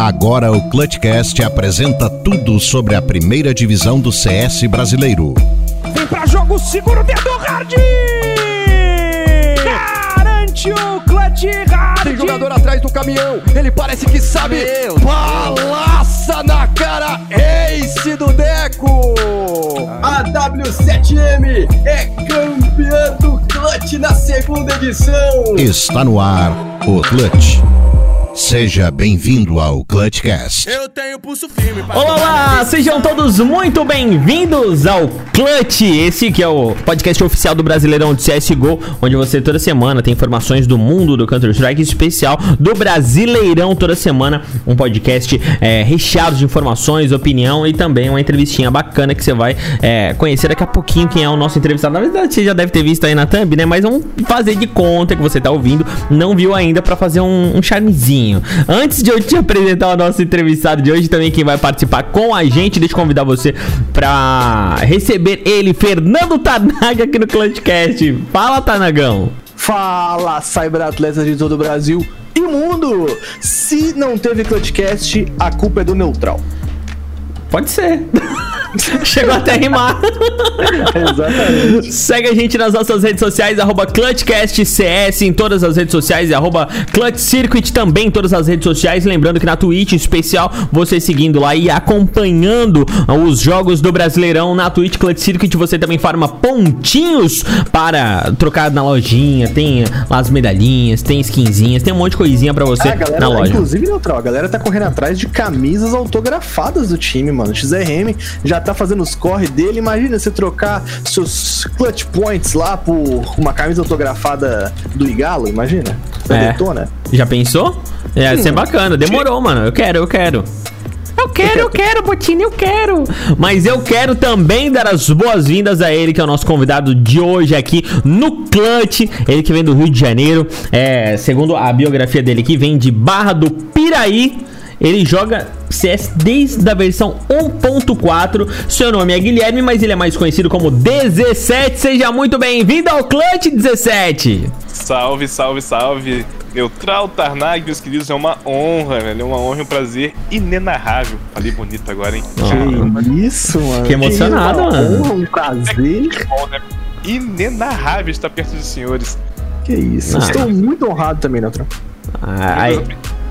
Agora o Clutchcast apresenta tudo sobre a primeira divisão do CS brasileiro. Vem pra jogo seguro dedo hard! Garante o Clutch Hard! Tem jogador atrás do caminhão, ele parece que sabe. Meu Balaça na cara, Ace do Deco! A W7M é campeã do Clutch na segunda edição. Está no ar o Clutch. Seja bem-vindo ao Clutchcast. Eu tenho pulso firme Olá, olá! Sejam todos muito bem-vindos ao Clutch, esse que é o podcast oficial do Brasileirão de CSGO, onde você toda semana tem informações do mundo do Counter-Strike, em especial do Brasileirão toda semana, um podcast é, recheado de informações, opinião e também uma entrevistinha bacana que você vai é, conhecer daqui a pouquinho quem é o nosso entrevistado. Na verdade, você já deve ter visto aí na thumb, né? Mas vamos fazer de conta que você tá ouvindo, não viu ainda pra fazer um, um charmezinho. Antes de eu te apresentar o nosso entrevistado de hoje, também quem vai participar com a gente, deixa eu convidar você pra receber ele, Fernando Tanaga, aqui no Clutchcast. Fala, Tanagão! Fala, cyberatletas de todo o Brasil e mundo! Se não teve Clutchcast, a culpa é do Neutral. Pode ser. Chegou até a rimar. Exatamente. Segue a gente nas nossas redes sociais, arroba ClutchCastCS em todas as redes sociais e arroba ClutchCircuit também em todas as redes sociais. Lembrando que na Twitch, em especial, você seguindo lá e acompanhando os jogos do Brasileirão na Twitch Clutch Circuit, você também farma pontinhos para trocar na lojinha. Tem lá as medalhinhas, tem skinzinhas, tem um monte de coisinha pra você galera, na loja. inclusive, Neutral, a galera tá correndo atrás de camisas autografadas do time, mano. O XRM já tá fazendo os corre dele. Imagina você trocar seus clutch points lá por uma camisa autografada do Igalo, imagina? Da É. Detona. Já pensou? É, ia ser bacana. Demorou, mano. Eu quero, eu quero. Eu quero, eu quero, Botini, eu quero. Mas eu quero também dar as boas-vindas a ele, que é o nosso convidado de hoje aqui no Clutch. Ele que vem do Rio de Janeiro. É, segundo a biografia dele aqui, vem de Barra do Piraí. Ele joga CS desde a versão 1.4. Seu nome é Guilherme, mas ele é mais conhecido como 17. Seja muito bem-vindo ao Clutch 17. Salve, salve, salve. Neutral Tarnag, meus queridos, é uma honra, velho. É uma honra e um prazer inenarrável. Falei bonito agora, hein? Que isso, mano. Que emocionado, uma mano. honra, Um prazer. Bom, né? Inenarrável estar perto dos senhores. Que isso. Ah. Estou muito honrado também, Neutral. Ai,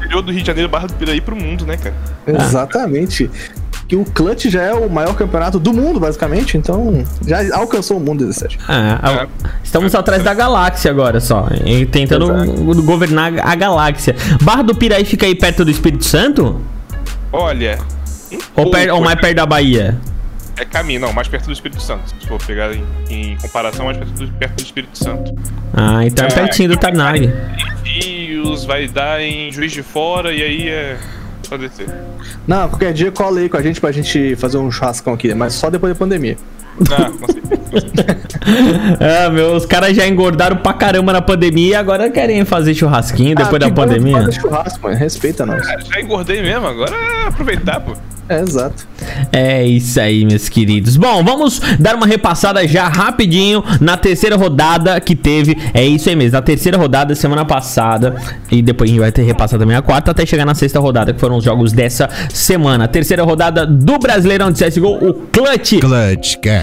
Interior do Rio de Janeiro, Barra do Piraí pro mundo, né, cara? Exatamente. Que o Clutch já é o maior campeonato do mundo, basicamente, então já alcançou o mundo 17. Ah, ah, estamos atrás da galáxia agora só. e Tentando Exato. governar a galáxia. Barra do Piraí fica aí perto do Espírito Santo? Olha. um Ou, per- ou mais perto da Bahia? É caminho, não, mais perto do Espírito Santo. Se for pegar em, em comparação, mais perto do, perto do Espírito Santo. Ah, então é É, pertinho do Tarnag. Rios, vai dar em Juiz de Fora e aí é. Só descer. Não, qualquer dia cola aí com a gente pra gente fazer um churrascão aqui, mas só depois da pandemia. Ah. Ah, meu, os caras já engordaram pra caramba na pandemia e agora querem fazer churrasquinho depois Ah, da pandemia. Fazer churrasco, mano. Respeita nós. Ah, Já engordei mesmo, agora é aproveitar, pô. É, exato. É isso aí, meus queridos. Bom, vamos dar uma repassada já rapidinho na terceira rodada que teve. É isso aí mesmo, na terceira rodada semana passada. E depois a gente vai ter repassado também a quarta até chegar na sexta rodada, que foram os jogos dessa semana. Terceira rodada do Brasileirão de CSGO, o Clutch.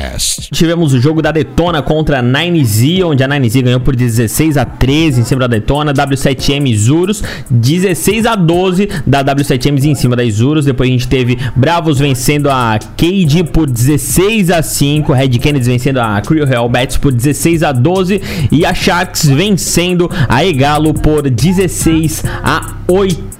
Clutchcast. Tivemos o jogo da Detona contra a 9Z, onde a 9Z ganhou por 16 a 13 em cima da Detona, W7M Isurus 16 a 12 da W7M em cima da Isurus. Depois a gente teve Bravos vencendo a Cade por 16 a 5, Red Kennedy vencendo a Crew Hellbats por 16 a 12 e a Sharks vencendo a Egalo por 16 a 8.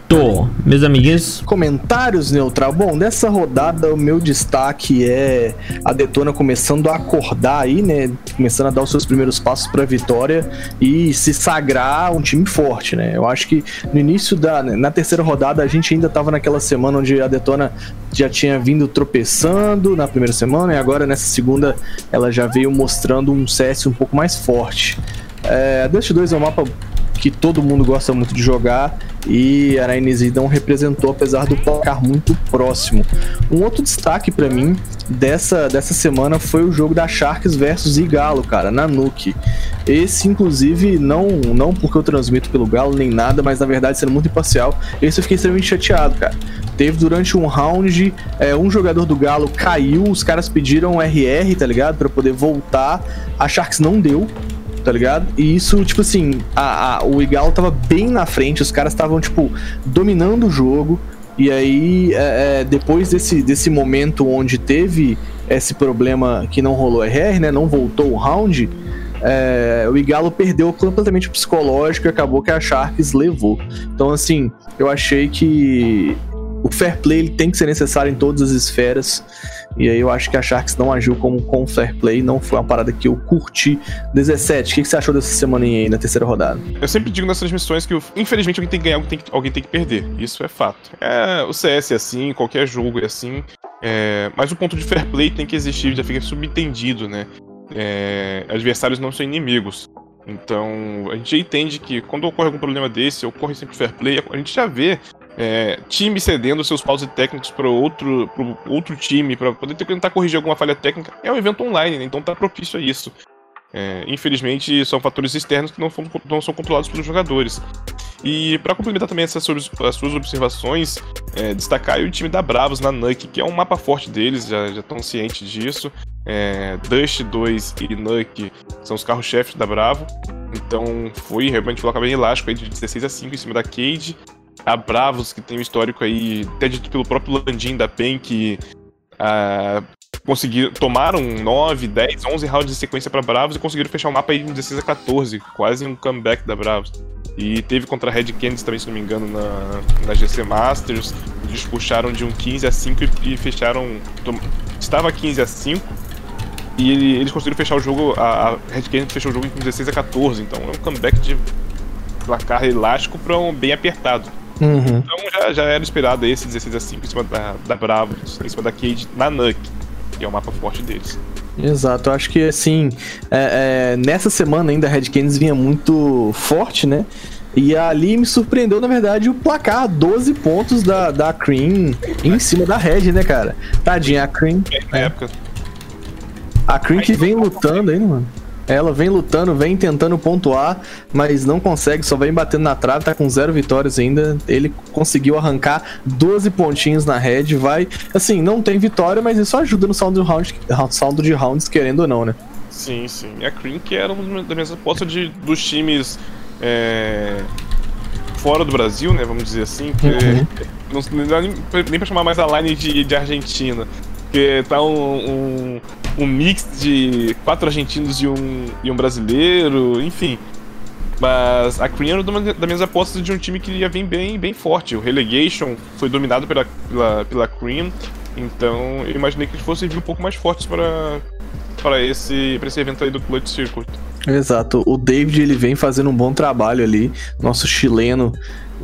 Meus amiguinhos, Comentários, Neutral. Bom, dessa rodada o meu destaque é a Detona começando a acordar aí, né? Começando a dar os seus primeiros passos pra vitória e se sagrar um time forte, né? Eu acho que no início da. Na terceira rodada a gente ainda tava naquela semana onde a Detona já tinha vindo tropeçando na primeira semana e agora nessa segunda ela já veio mostrando um CS um pouco mais forte. É, a Dust 2 é um mapa que todo mundo gosta muito de jogar e a não representou, apesar do placar muito próximo. Um outro destaque para mim dessa, dessa semana foi o jogo da Sharks versus Igalo, cara, na Nuke. Esse, inclusive, não, não porque eu transmito pelo Galo nem nada, mas na verdade, sendo muito imparcial, esse eu fiquei extremamente chateado, cara. Teve durante um round, é, um jogador do Galo caiu, os caras pediram RR, tá ligado? para poder voltar. A Sharks não deu, tá ligado? E isso, tipo assim, a, a, o Igalo tava bem na frente, os caras estavam, tipo, dominando o jogo. E aí, é, é, depois desse, desse momento onde teve esse problema que não rolou RR, né? Não voltou o round. É, o Igalo perdeu completamente o psicológico e acabou que a Sharks levou. Então, assim, eu achei que o fair play tem que ser necessário em todas as esferas. E aí eu acho que a Sharks não agiu como com fair play, não foi uma parada que eu curti. 17, o que, que você achou dessa semana aí na terceira rodada? Eu sempre digo nas transmissões que, infelizmente, alguém tem que ganhar, alguém tem que, alguém tem que perder. Isso é fato. É, o CS é assim, qualquer jogo é assim. É, mas o ponto de fair play tem que existir, já fica subentendido, né? É, adversários não são inimigos. Então, a gente entende que quando ocorre algum problema desse, ocorre sempre fair play. A gente já vê é, time cedendo seus pause técnicos para outro, pro outro time, para poder tentar corrigir alguma falha técnica, é um evento online, né? então tá propício a isso. É, infelizmente, são fatores externos que não, são, não são controlados pelos jogadores. E para complementar também essas as suas observações, é, destacar o time da Bravos na NUC, que é um mapa forte deles, já estão cientes disso. É, Dust 2 e NUC são os carros-chefes da Bravo. Então foi realmente um bem elástico aí de 16 a 5 em cima da Cade a Bravos, que tem um histórico aí, até dito pelo próprio Landim da PEN, que uh, conseguiram, tomaram 9, 10, 11 rounds de sequência para Bravos e conseguiram fechar o mapa aí de 16 a 14, quase um comeback da Bravos. E teve contra a Red Canids também, se não me engano, na, na GC Masters. Eles puxaram de um 15 a 5 e, e fecharam. Estava 15 a 5. E ele, eles conseguiram fechar o jogo. A, a Red Canids fechou o jogo com 16 a 14. Então é um comeback de placar elástico para um bem apertado. Uhum. Então já, já era esperado esse 16 a 5 em cima da, da Bravo, em cima da Cade na Nuke, que é o mapa forte deles. Exato, eu acho que assim, é, é, nessa semana ainda a Red Canids vinha muito forte, né? E ali me surpreendeu, na verdade, o placar 12 pontos da, da Cream em cima da Red, né, cara? Tadinha, a Cream. É, época. A Cream que vem lutando aí, mano. Ela vem lutando, vem tentando pontuar, mas não consegue, só vem batendo na trave, tá com zero vitórias ainda. Ele conseguiu arrancar 12 pontinhos na red, vai. Assim, não tem vitória, mas isso ajuda no saldo de rounds, saldo de rounds querendo ou não, né? Sim, sim. E a Cream que era uma das minhas apostas de, dos times é, fora do Brasil, né? Vamos dizer assim. Que uhum. não, não dá nem, nem pra chamar mais a line de, de Argentina. Porque tá um, um um mix de quatro argentinos e um, e um brasileiro, enfim. Mas a Cream era uma das minhas apostas de um time que ia vir bem, bem forte. O Relegation foi dominado pela, pela, pela Cream, então eu imaginei que eles fossem vir um pouco mais fortes para, para, esse, para esse evento aí do Clutch Circuit. Exato, o David ele vem fazendo um bom trabalho ali, nosso chileno,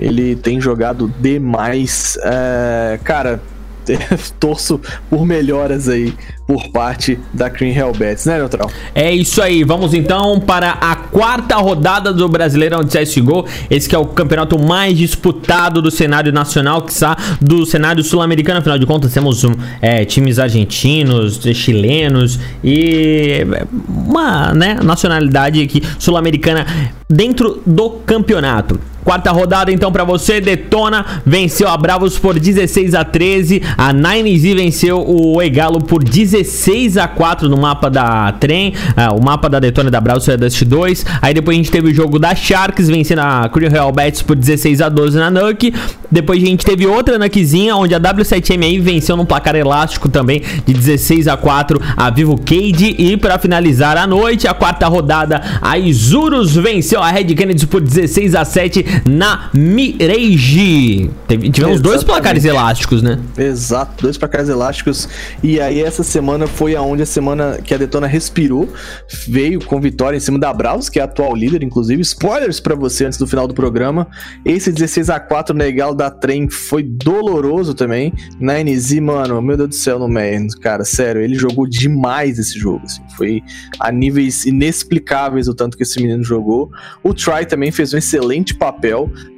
ele tem jogado demais. É, cara, torço por melhoras aí por parte da Cream Hellbats, né, Neutral? É isso aí, vamos então para a quarta rodada do Brasileirão de CSGO, esse que é o campeonato mais disputado do cenário nacional, que está do cenário sul-americano, afinal de contas temos é, times argentinos, chilenos e uma né, nacionalidade aqui sul-americana dentro do campeonato. Quarta rodada então para você, Detona venceu a Bravos por 16 a 13, a Nine Z venceu o Egalo por 16 a 4 no mapa da Trem, uh, o mapa da Detona da Bravos foi a Dust 2, aí depois a gente teve o jogo da Sharks vencendo a Crew Real Bets por 16 a 12 na Nuke, depois a gente teve outra Nukezinha onde a W7M aí venceu num placar elástico também de 16 a 4 a Vivo Cade. E para finalizar a noite, a quarta rodada, a Isurus venceu a Red Kennedy por 16 a 7 na Mirage. Teve- tivemos dois Exatamente. placares elásticos, né? Exato, dois placares elásticos. E aí essa semana foi aonde a semana que a Detona respirou, veio com vitória em cima da Bravos, que é a atual líder, inclusive. Spoilers pra você antes do final do programa. Esse 16 a 4 no Egal da Trem foi doloroso também. Na NZ, mano, meu Deus do céu, no Man, cara, sério, ele jogou demais esse jogo, assim. Foi a níveis inexplicáveis o tanto que esse menino jogou. O Try também fez um excelente papel.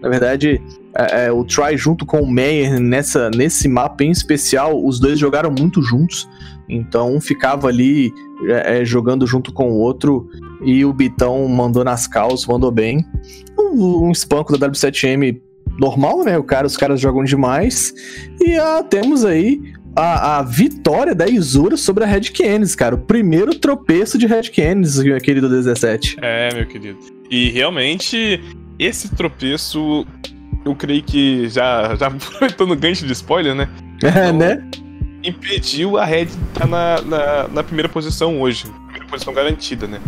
Na verdade, é, é, o Try junto com o Meyer nessa, nesse mapa em especial, os dois jogaram muito juntos. Então um ficava ali é, é, jogando junto com o outro e o Bitão mandou nas calças, mandou bem. Um, um espanco da W7M normal, né? O cara, os caras jogam demais. E ah, temos aí a, a vitória da Isura sobre a Red Canids, cara. O primeiro tropeço de Red Canids, querido 17. É, meu querido. E realmente, esse tropeço, eu creio que já, já aproveitando o gancho de spoiler, né? É, né? impediu a Red de estar na, na, na primeira posição hoje. Primeira posição garantida, né?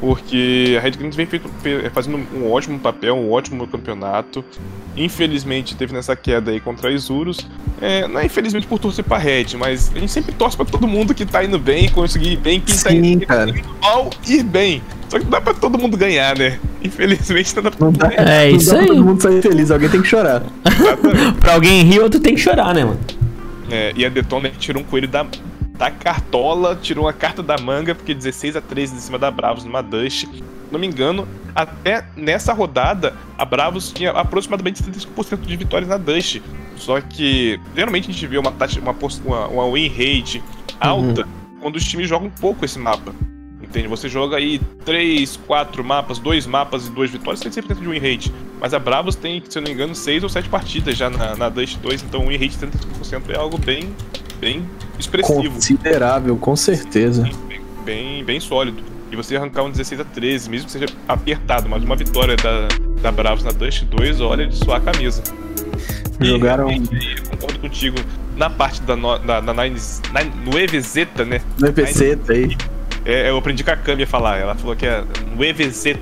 Porque a Red Green vem feito- fe- fazendo um ótimo papel, um ótimo campeonato. Infelizmente teve nessa queda aí contra a Isurus. É, não é infelizmente por torcer pra Red, mas a gente sempre torce pra todo mundo que tá indo bem, conseguir ir bem, quem tá Sim, indo, cara. indo mal, ir bem. Só que não dá pra todo mundo ganhar, né? Infelizmente não dá pra Não todo dá, mundo ganhar. É não isso dá aí. todo mundo sair feliz, alguém tem que chorar. Pra alguém rir, outro tem que chorar, né, mano? É, e a Detona tirou um coelho da, da cartola, tirou uma carta da manga, porque 16 a 13 em cima da Bravos numa Dust. Se não me engano, até nessa rodada, a Bravos tinha aproximadamente 75% de vitórias na Dust. Só que, geralmente a gente vê uma, taxa, uma, uma, uma win rate alta quando os times jogam pouco esse mapa. Entende? Você joga aí 3, 4 mapas, 2 mapas e 2 vitórias, tem 100% de win rate. Mas a Bravos tem, se eu não me engano, 6 ou 7 partidas já na, na Dust 2, então o win rate de 75% é algo bem, bem expressivo, Considerável, com certeza. bem, bem, bem sólido. E você arrancar um 16 a 13, mesmo que seja apertado, mas uma vitória da, da Bravos na Dust 2, olha de suar a camisa. E, Jogaram realmente, eu concordo contigo. Na parte da, no, da, da Nines, Nine, no EVZ, né? no tá aí. É, eu aprendi com a Cami a falar. Ela falou que é no EVZ.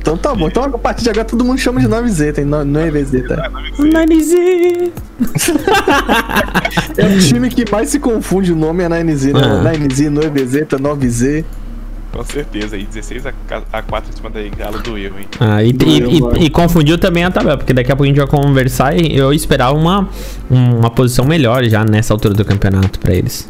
Então tá bom. Então a partir de agora todo mundo chama de 9Z, no, no EVZ, tá? Nanizinho. É o time que mais se confunde o nome é 9Z, Ah. né? 9Z, no EVZ, 9Z. Com certeza. E 16 a, a 4 em cima da Galo do erro, hein? Ah, e, e- Doeu, e- mano. e confundiu também a tabela, porque daqui a pouco a gente vai conversar e eu esperava uma, uma posição melhor já nessa altura do campeonato pra eles.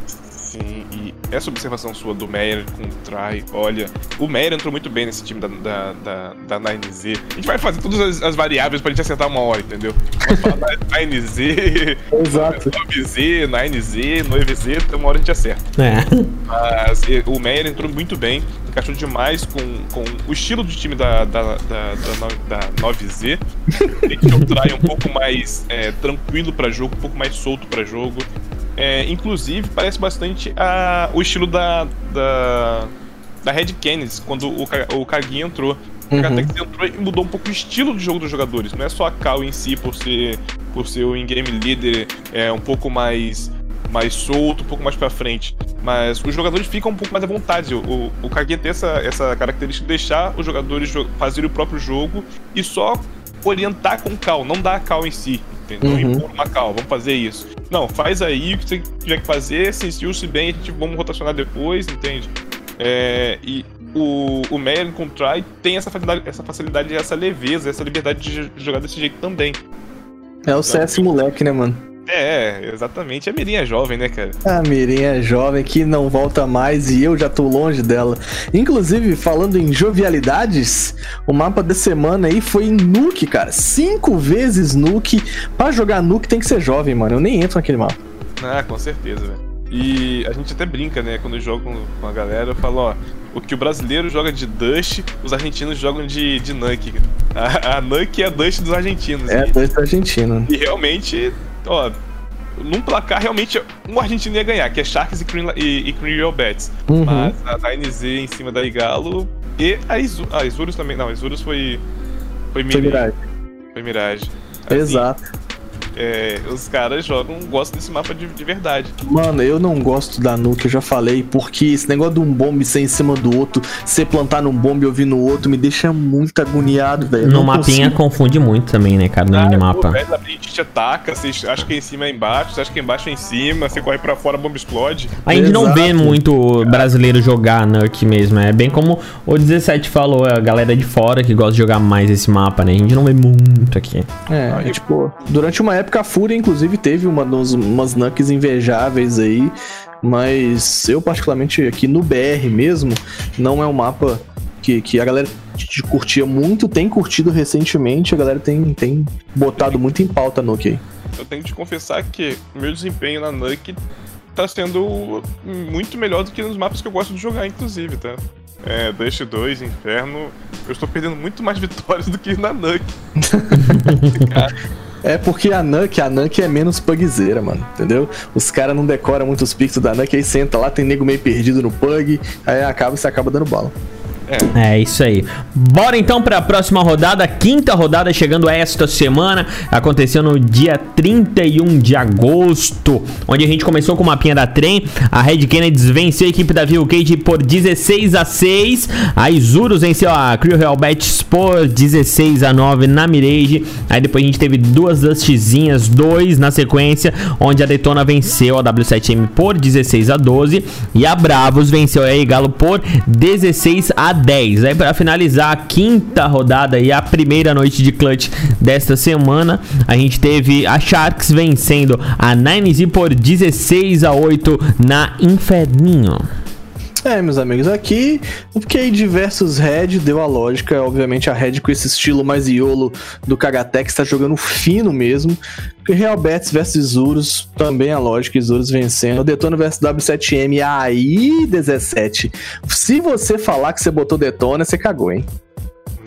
Essa observação sua do Meyer com o Try, olha, o Meyer entrou muito bem nesse time da, da, da, da 9Z. A gente vai fazer todas as, as variáveis pra gente acertar uma hora, entendeu? Vamos falar da 9Z, Exato. 9Z, 9Z, 9Z, então uma hora a gente acerta. É. Mas o Meyer entrou muito bem, encaixou demais com, com o estilo de time da, da, da, da, da 9Z. Deixou o Try um pouco mais é, tranquilo pra jogo, um pouco mais solto pra jogo. É, inclusive, parece bastante a, o estilo da, da, da Red Canids, quando o, o Kagi entrou. O Uhum. Katex entrou e mudou um pouco o estilo de jogo dos jogadores. Não é só a Cal em si, por ser, por ser o in-game líder é, um pouco mais, mais solto, um pouco mais pra frente. Mas os jogadores ficam um pouco mais à vontade. O, o Kagi tem essa, essa característica de deixar os jogadores jo- fazerem o próprio jogo e só orientar com cal, não dar a cal em si. Entendeu? Uhum. Impor uma cal, vamos fazer isso. Não, faz aí o que você tiver que fazer, sentiu-se bem, a gente vamos rotacionar depois, entende? É, e o, o Meyer com o Try tem essa facilidade, essa facilidade, essa leveza, essa liberdade de jo- jogar desse jeito também. É o CS moleque, né, mano? É, exatamente. A Mirinha é jovem, né, cara? A Mirinha é jovem que não volta mais e eu já tô longe dela. Inclusive, falando em jovialidades, o mapa da semana aí foi em Nuke, cara. Cinco vezes Nuke. Pra jogar Nuke tem que ser jovem, mano. Eu nem entro naquele mapa. Ah, com certeza, velho. E a gente até brinca, né? Quando eu jogo com- a galera, eu falo, ó, o que o brasileiro joga de Dust, os argentinos jogam de, de Nuke. A, a Nuke é a Dust dos argentinos. É, e, dois argentinos. e realmente, ó, num placar, realmente, um argentino ia ganhar, que é Sharks e Cream, e, e Cream Real Bets. Uhum. Mas a 9Z em cima da Igalo e a, Isu, a Isurus também. Não, a Isurus foi. Foi, Mirage. Foi Mirage. Assim, Exato. É, os caras jogam, gostam desse mapa de, de verdade. Mano, eu não gosto da nuke, eu já falei, porque esse negócio de um bombe ser em cima do outro, você plantar num bombe e ouvir no outro, me deixa muito agoniado, velho. No mapinha consigo. confunde muito também, né, cara, no Ah, minimapa. pô, velho, A gente te ataca, você acha que é em cima é embaixo, você acha que é embaixo é em cima, você corre pra fora, a bomba explode. A gente não vê Exato. muito brasileiro jogar Nuke mesmo. É bem como o 17 falou, a galera de fora que gosta de jogar mais esse mapa, né? A gente não vê muito aqui. É, é, tipo, durante uma época a Fúria, inclusive, teve uma, uns- umas nukes invejáveis aí, mas eu, particularmente, aqui no BR mesmo, não é um mapa que, que a galera te curtia muito, tem curtido recentemente, a galera tem, tem botado muito em pauta a nuke aí. Eu tenho que te confessar que o meu desempenho na Nuke tá sendo muito melhor do que nos mapas que eu gosto de jogar, inclusive, tá? É, Dust 2, Inferno, eu estou perdendo muito mais vitórias do que na Nuke. É porque a Nuke, a Nuke é menos pugzeira, mano, entendeu? Os caras não decoram muito os pixels da Nuke, aí senta lá, tem nego meio perdido no pug, aí acaba e você acaba dando bala. É isso aí. Bora então para a próxima rodada, quinta rodada chegando esta semana. Aconteceu no dia 31 de agosto, onde a gente começou com o mapinha da trem. A Red Kennedy venceu a equipe da Viu Cage por 16 a 6. A Isurus venceu a Crew Hellbats por 16 a 9 na Mirage. Aí depois a gente teve duas Dustzinhas, dois na sequência, onde a Detona venceu a W7M por 16 a 12 e a Bravos venceu a Galo por 16 a 10. Aí para finalizar a quinta rodada e a primeira noite de clutch desta semana, a gente teve a Sharks vencendo a 9Z por 16 a 8 na Inferninho. É, meus amigos, aqui o QI versus Red deu a lógica. Obviamente, a Red com esse estilo mais iolo do Kagatex tá jogando fino mesmo. Real Betis versus Isurus, também a lógica, Isurus vencendo. Detona versus W7M, aí 17. Se você falar que você botou Detona, você cagou, hein?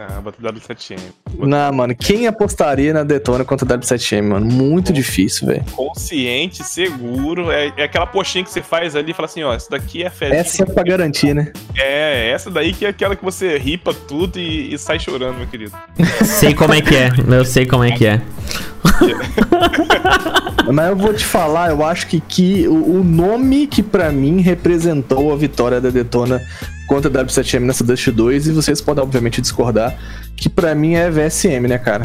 Não, bota W7M. Não, mano, quem apostaria na Detona contra W7M, mano? Muito difícil, velho. Consciente, seguro, é, é aquela postinha que você faz ali e fala assim, ó, essa daqui é fé. Essa é pra garantir, né? É, essa daí que é aquela que você ripa tudo e, e sai chorando, meu querido. Sei como é que é, eu sei como é que é. Mas eu vou te falar, eu acho que, que o, o nome que pra mim representou a vitória da Detona contra a W7M nessa Dust 2, e vocês podem obviamente discordar, que pra mim é VSM, né, cara?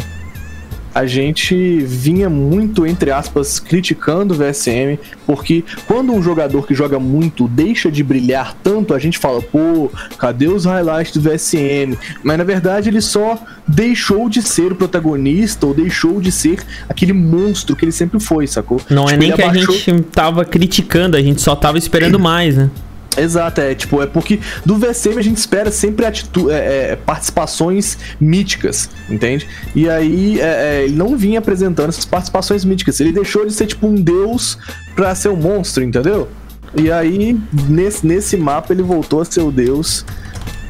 A gente vinha muito, entre aspas, criticando o VSM, porque quando um jogador que joga muito deixa de brilhar tanto, a gente fala, pô, cadê os highlights do VSM? Mas na verdade ele só deixou de ser o protagonista ou deixou de ser aquele monstro que ele sempre foi, sacou? Não é Tipo, nem ele que a abaixou- gente tava criticando, a gente só tava esperando mais, né? Exato, é tipo, é porque do VCM a gente espera sempre atitu é, é, participações míticas, entende? E aí é, é, ele não vinha apresentando essas participações míticas. Ele deixou de ser tipo um deus pra ser um monstro, entendeu? E aí, nesse, nesse mapa, ele voltou a ser o deus.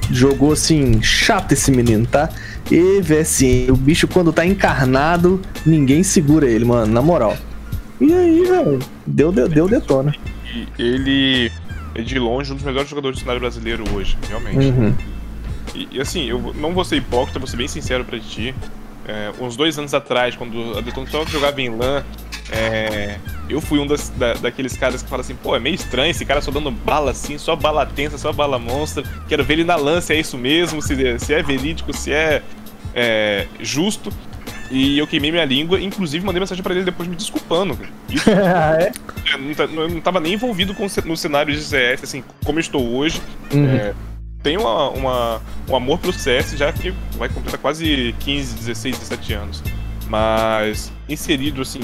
Jogou assim, chato esse menino, tá? E VSM, o bicho quando tá encarnado, ninguém segura ele, mano, na moral. E aí, velho, deu, deu, deu detona. E ele é de longe um dos melhores jogadores do cenário brasileiro hoje, realmente. Uhum. E, e, assim, eu não vou ser hipócrita, vou ser bem sincero pra ti. É, uns dois anos atrás, quando a Detona só jogava em LAN, é, eu fui um das, da- daqueles caras que fala assim, pô, é meio estranho esse cara só dando bala assim, só bala tensa, só bala monstra. Quero ver ele na LAN se é isso mesmo, se, se é verídico, se é, é, justo. E eu queimei minha língua, inclusive mandei mensagem pra ele depois me desculpando. Isso é? eu não, eu não tava nem envolvido com, no cenário de CS, assim, como eu estou hoje. Uhum. É, tenho uma, uma- um amor pelo CS já que vai completar quase 15, 16, 17 anos. Mas inserido, assim,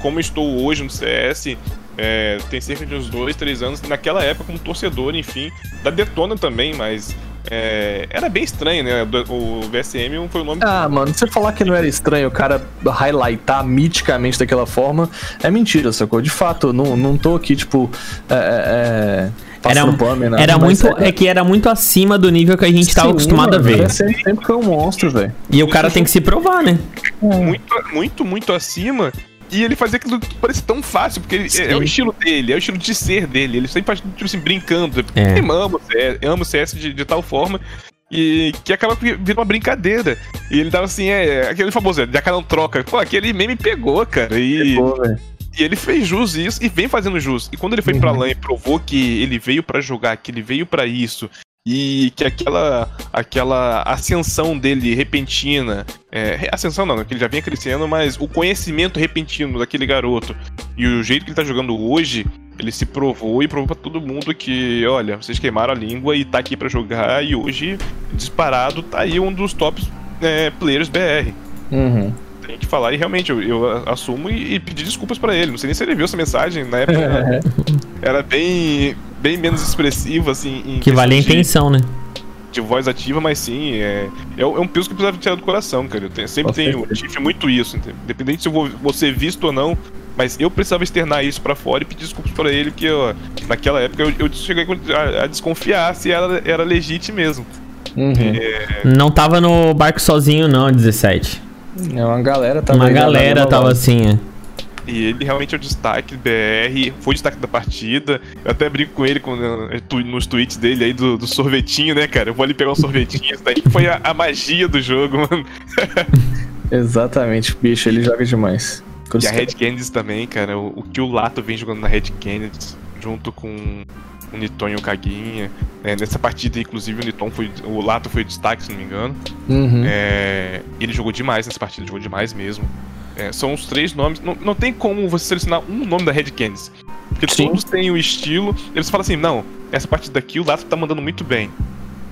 como eu estou hoje no CS, é, tem cerca de uns 2, 3 anos, naquela época como torcedor, enfim, da Detona também, mas é, era bem estranho, né? O VSM foi o nome Ah, mano, você falar que não era estranho o cara highlightar miticamente daquela forma é mentira, sacou? De fato, não, não tô aqui, tipo, é, é, é, Era, pano, nada, era muito, é que era muito acima do nível que a gente tava Sim, acostumado a mano, ver. Sempre, sempre foi um monstro, velho. E o cara tem que se provar, né? muito, muito, muito acima. E ele fazia aquilo que parece tão fácil, porque ele, é, é o estilo dele, é o estilo de ser dele. Ele sempre faz, tipo assim, brincando. É. Eu amo o CS, eu amo CS de, de tal forma E que acaba virando uma brincadeira. E ele tava assim, é, aquele famoso, já não troca. Pô, aquele meme pegou, cara. E, Pegou, e ele fez jus isso e vem fazendo jus. E quando ele foi pra LAN e provou que ele veio pra jogar, que ele veio pra isso, e que aquela aquela ascensão dele repentina, é, ascensão não, que ele já vinha crescendo, mas o conhecimento repentino daquele garoto e o jeito que ele tá jogando hoje, ele se provou e provou pra todo mundo que, olha, vocês queimaram a língua e tá aqui pra jogar e hoje disparado tá aí um dos tops é, players BR. Uhum. Tem que falar e realmente eu, eu assumo e, e pedir desculpas pra ele. Não sei nem se ele viu essa mensagem na época. era bem bem menos expressivo assim. em Que vale a questão de- intenção, né? de voz ativa, mas sim, é, é, um é um peso que precisava tirar do coração, cara. Eu tenho- sempre Com tenho, certeza. tive muito isso, independente se eu vou, vou ser visto ou não, mas eu precisava externar isso pra fora e pedir desculpas pra ele, porque ó, naquela época eu, eu cheguei a, a desconfiar se era, era legítimo mesmo. Uhum. Não tava no barco sozinho, não, 17. É uma galera tava Uma galera tava assim, é. E ele realmente é o destaque do BR, foi o destaque da partida. Eu até brinco com ele com, nos tweets dele aí do, do sorvetinho, né, cara? Eu vou ali pegar um sorvetinho, isso daí foi a, a magia do jogo, mano. Exatamente, bicho, ele joga demais. E a Red Candies também, cara. O, o que o Lato vem jogando na Red Candies, junto com o Niton e o Caguinha. né, nessa partida, inclusive, o Niton foi. O Lato foi o destaque, se não me engano. Uhum. É, ele jogou demais nessa partida, jogou demais mesmo. É, são os três nomes. Não, não tem como você selecionar um nome da Red Candies. Porque Sim. todos têm o estilo. Eles falam assim: não, essa partida aqui o Lato tá mandando muito bem.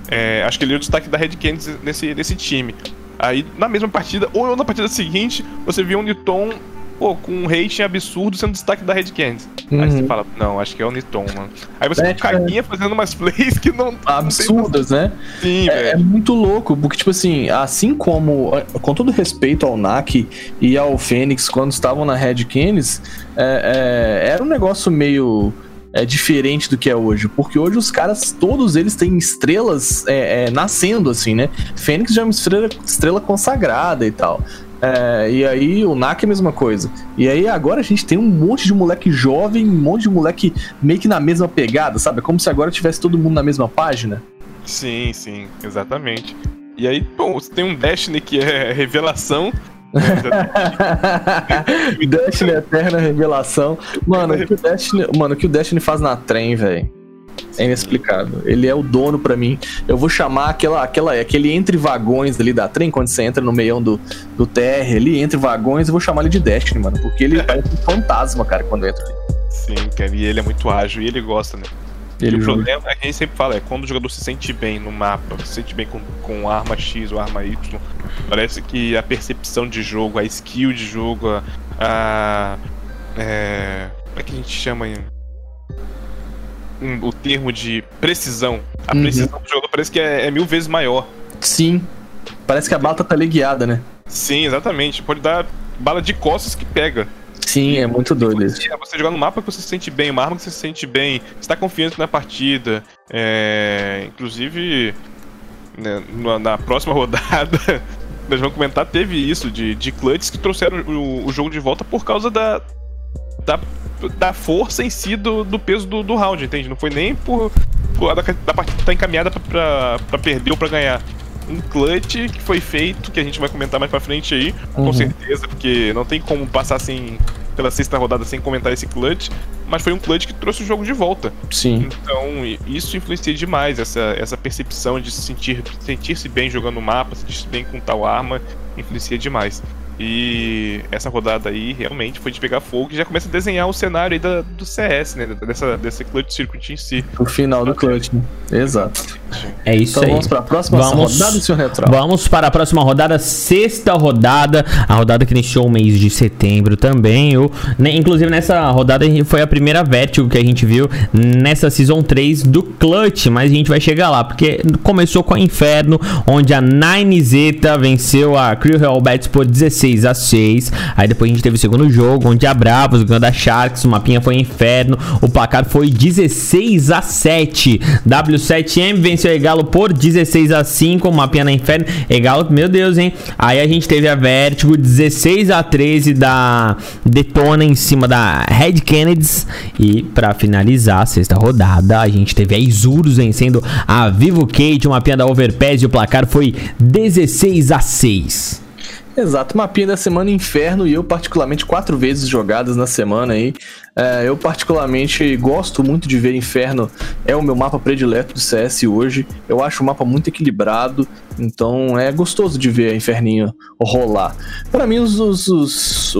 É, acho que ele é o destaque da Red Candies nesse, nesse time. Aí, na mesma partida, ou na partida seguinte, você viu o Niton pô, com um rating absurdo sendo destaque da Red Candies. Aí você Uhum. fala, não, acho que é o Niton, mano. Aí você É, Caguinha fazendo umas plays que não. Absurdas, né? Não tem sim, É, é velho. muito louco, porque, tipo assim, assim como, com todo respeito ao NAC e ao Fênix, quando estavam na Red Canis, é, é, era um negócio meio é, diferente do que é hoje, porque hoje os caras, todos eles têm estrelas é, é, nascendo, assim, né? Fênix já é uma estrela, estrela consagrada e tal. É, e aí o NAC é a mesma coisa. E aí agora a gente tem um monte de moleque jovem, um monte de moleque meio que na mesma pegada, sabe? É como se agora tivesse todo mundo na mesma página. Sim, sim, exatamente. E aí, pô, você tem um Destiny que é revelação. Destiny Eterna Revelação. Mano, o que o Destiny, mano, o que o Destiny faz na trem, velho. É inexplicável. Ele é o dono pra mim. Eu vou chamar aquela, aquela, aquele entre vagões ali da trem, quando você entra no meião do, do TR ali, entre vagões, eu vou chamar ele de Destiny, mano. Porque ele parece um fantasma, cara, quando entra ali. Sim, cara, e ele é muito ágil e ele gosta, né? Ele e o joga. problema é que a gente sempre fala, é quando o jogador se sente bem no mapa, se sente bem com, com arma X ou arma Y, parece que a percepção de jogo, a skill de jogo, a. a é, como é que a gente chama Hum, o termo de precisão. A Uhum. precisão do jogador parece que é, é mil vezes maior. Sim. Parece que a bala tá teleguiada, né? Sim, exatamente. Pode dar bala de costas que pega. Sim, é muito doido isso. É você jogar no mapa que você se sente bem, uma arma que você se sente bem, você tá confiante na partida. É, inclusive, né, na, na próxima rodada, nós vamos comentar, teve isso de, de clutches que trouxeram o, o jogo de volta por causa da, da, da força em si do, do peso do, do round, entende? Não foi nem por, por da, da partida estar encaminhada pra, pra, pra perder ou pra ganhar. Um clutch que foi feito, que a gente vai comentar mais pra frente aí, com Uhum. certeza, porque não tem como passar assim pela sexta rodada sem comentar esse clutch, mas foi um clutch que trouxe o jogo de volta. Sim. Então, isso influencia demais, essa, essa percepção de se sentir sentir-se bem jogando o mapa, sentir-se bem com tal arma, influencia demais. E essa rodada aí realmente foi de pegar fogo e já começa a desenhar o cenário aí da, do CS, né? Dessa, desse clutch circuit em si. O final do clutch, né? Exato. É isso Então aí. vamos pra próxima Vamos- rodada, senhor Neutral. Vamos para a próxima rodada, sexta rodada, a rodada que iniciou o mês de setembro também. Eu, né, inclusive nessa rodada foi a primeira Vertigo que a gente viu nessa Season 3 do Clutch, mas a gente vai chegar lá, porque começou com a Inferno, onde a 9Z venceu a Crew Hellbats por 16 16 a 6. Aí depois a gente teve o segundo jogo, onde a Bravos ganhou da Sharks, o mapinha foi inferno, o placar foi 16 a 7. W7M venceu o Egalo por 16 a 5, o mapinha na inferno. Egalo, meu Deus, hein? Aí a gente teve a Vertigo 16 a 13 da Detona em cima da Red Kennedys. E para finalizar a sexta rodada, a gente teve a Isurus vencendo a Vivo Kate, uma pia da Overpass e o placar foi 16 a 6. Exato, mapinha da semana Inferno e eu particularmente quatro vezes jogadas na semana aí. É, eu particularmente gosto muito de ver Inferno, é o meu mapa predileto do CS hoje. Eu acho o mapa muito equilibrado, então é gostoso de ver Inferninho rolar. Para mim os, os, os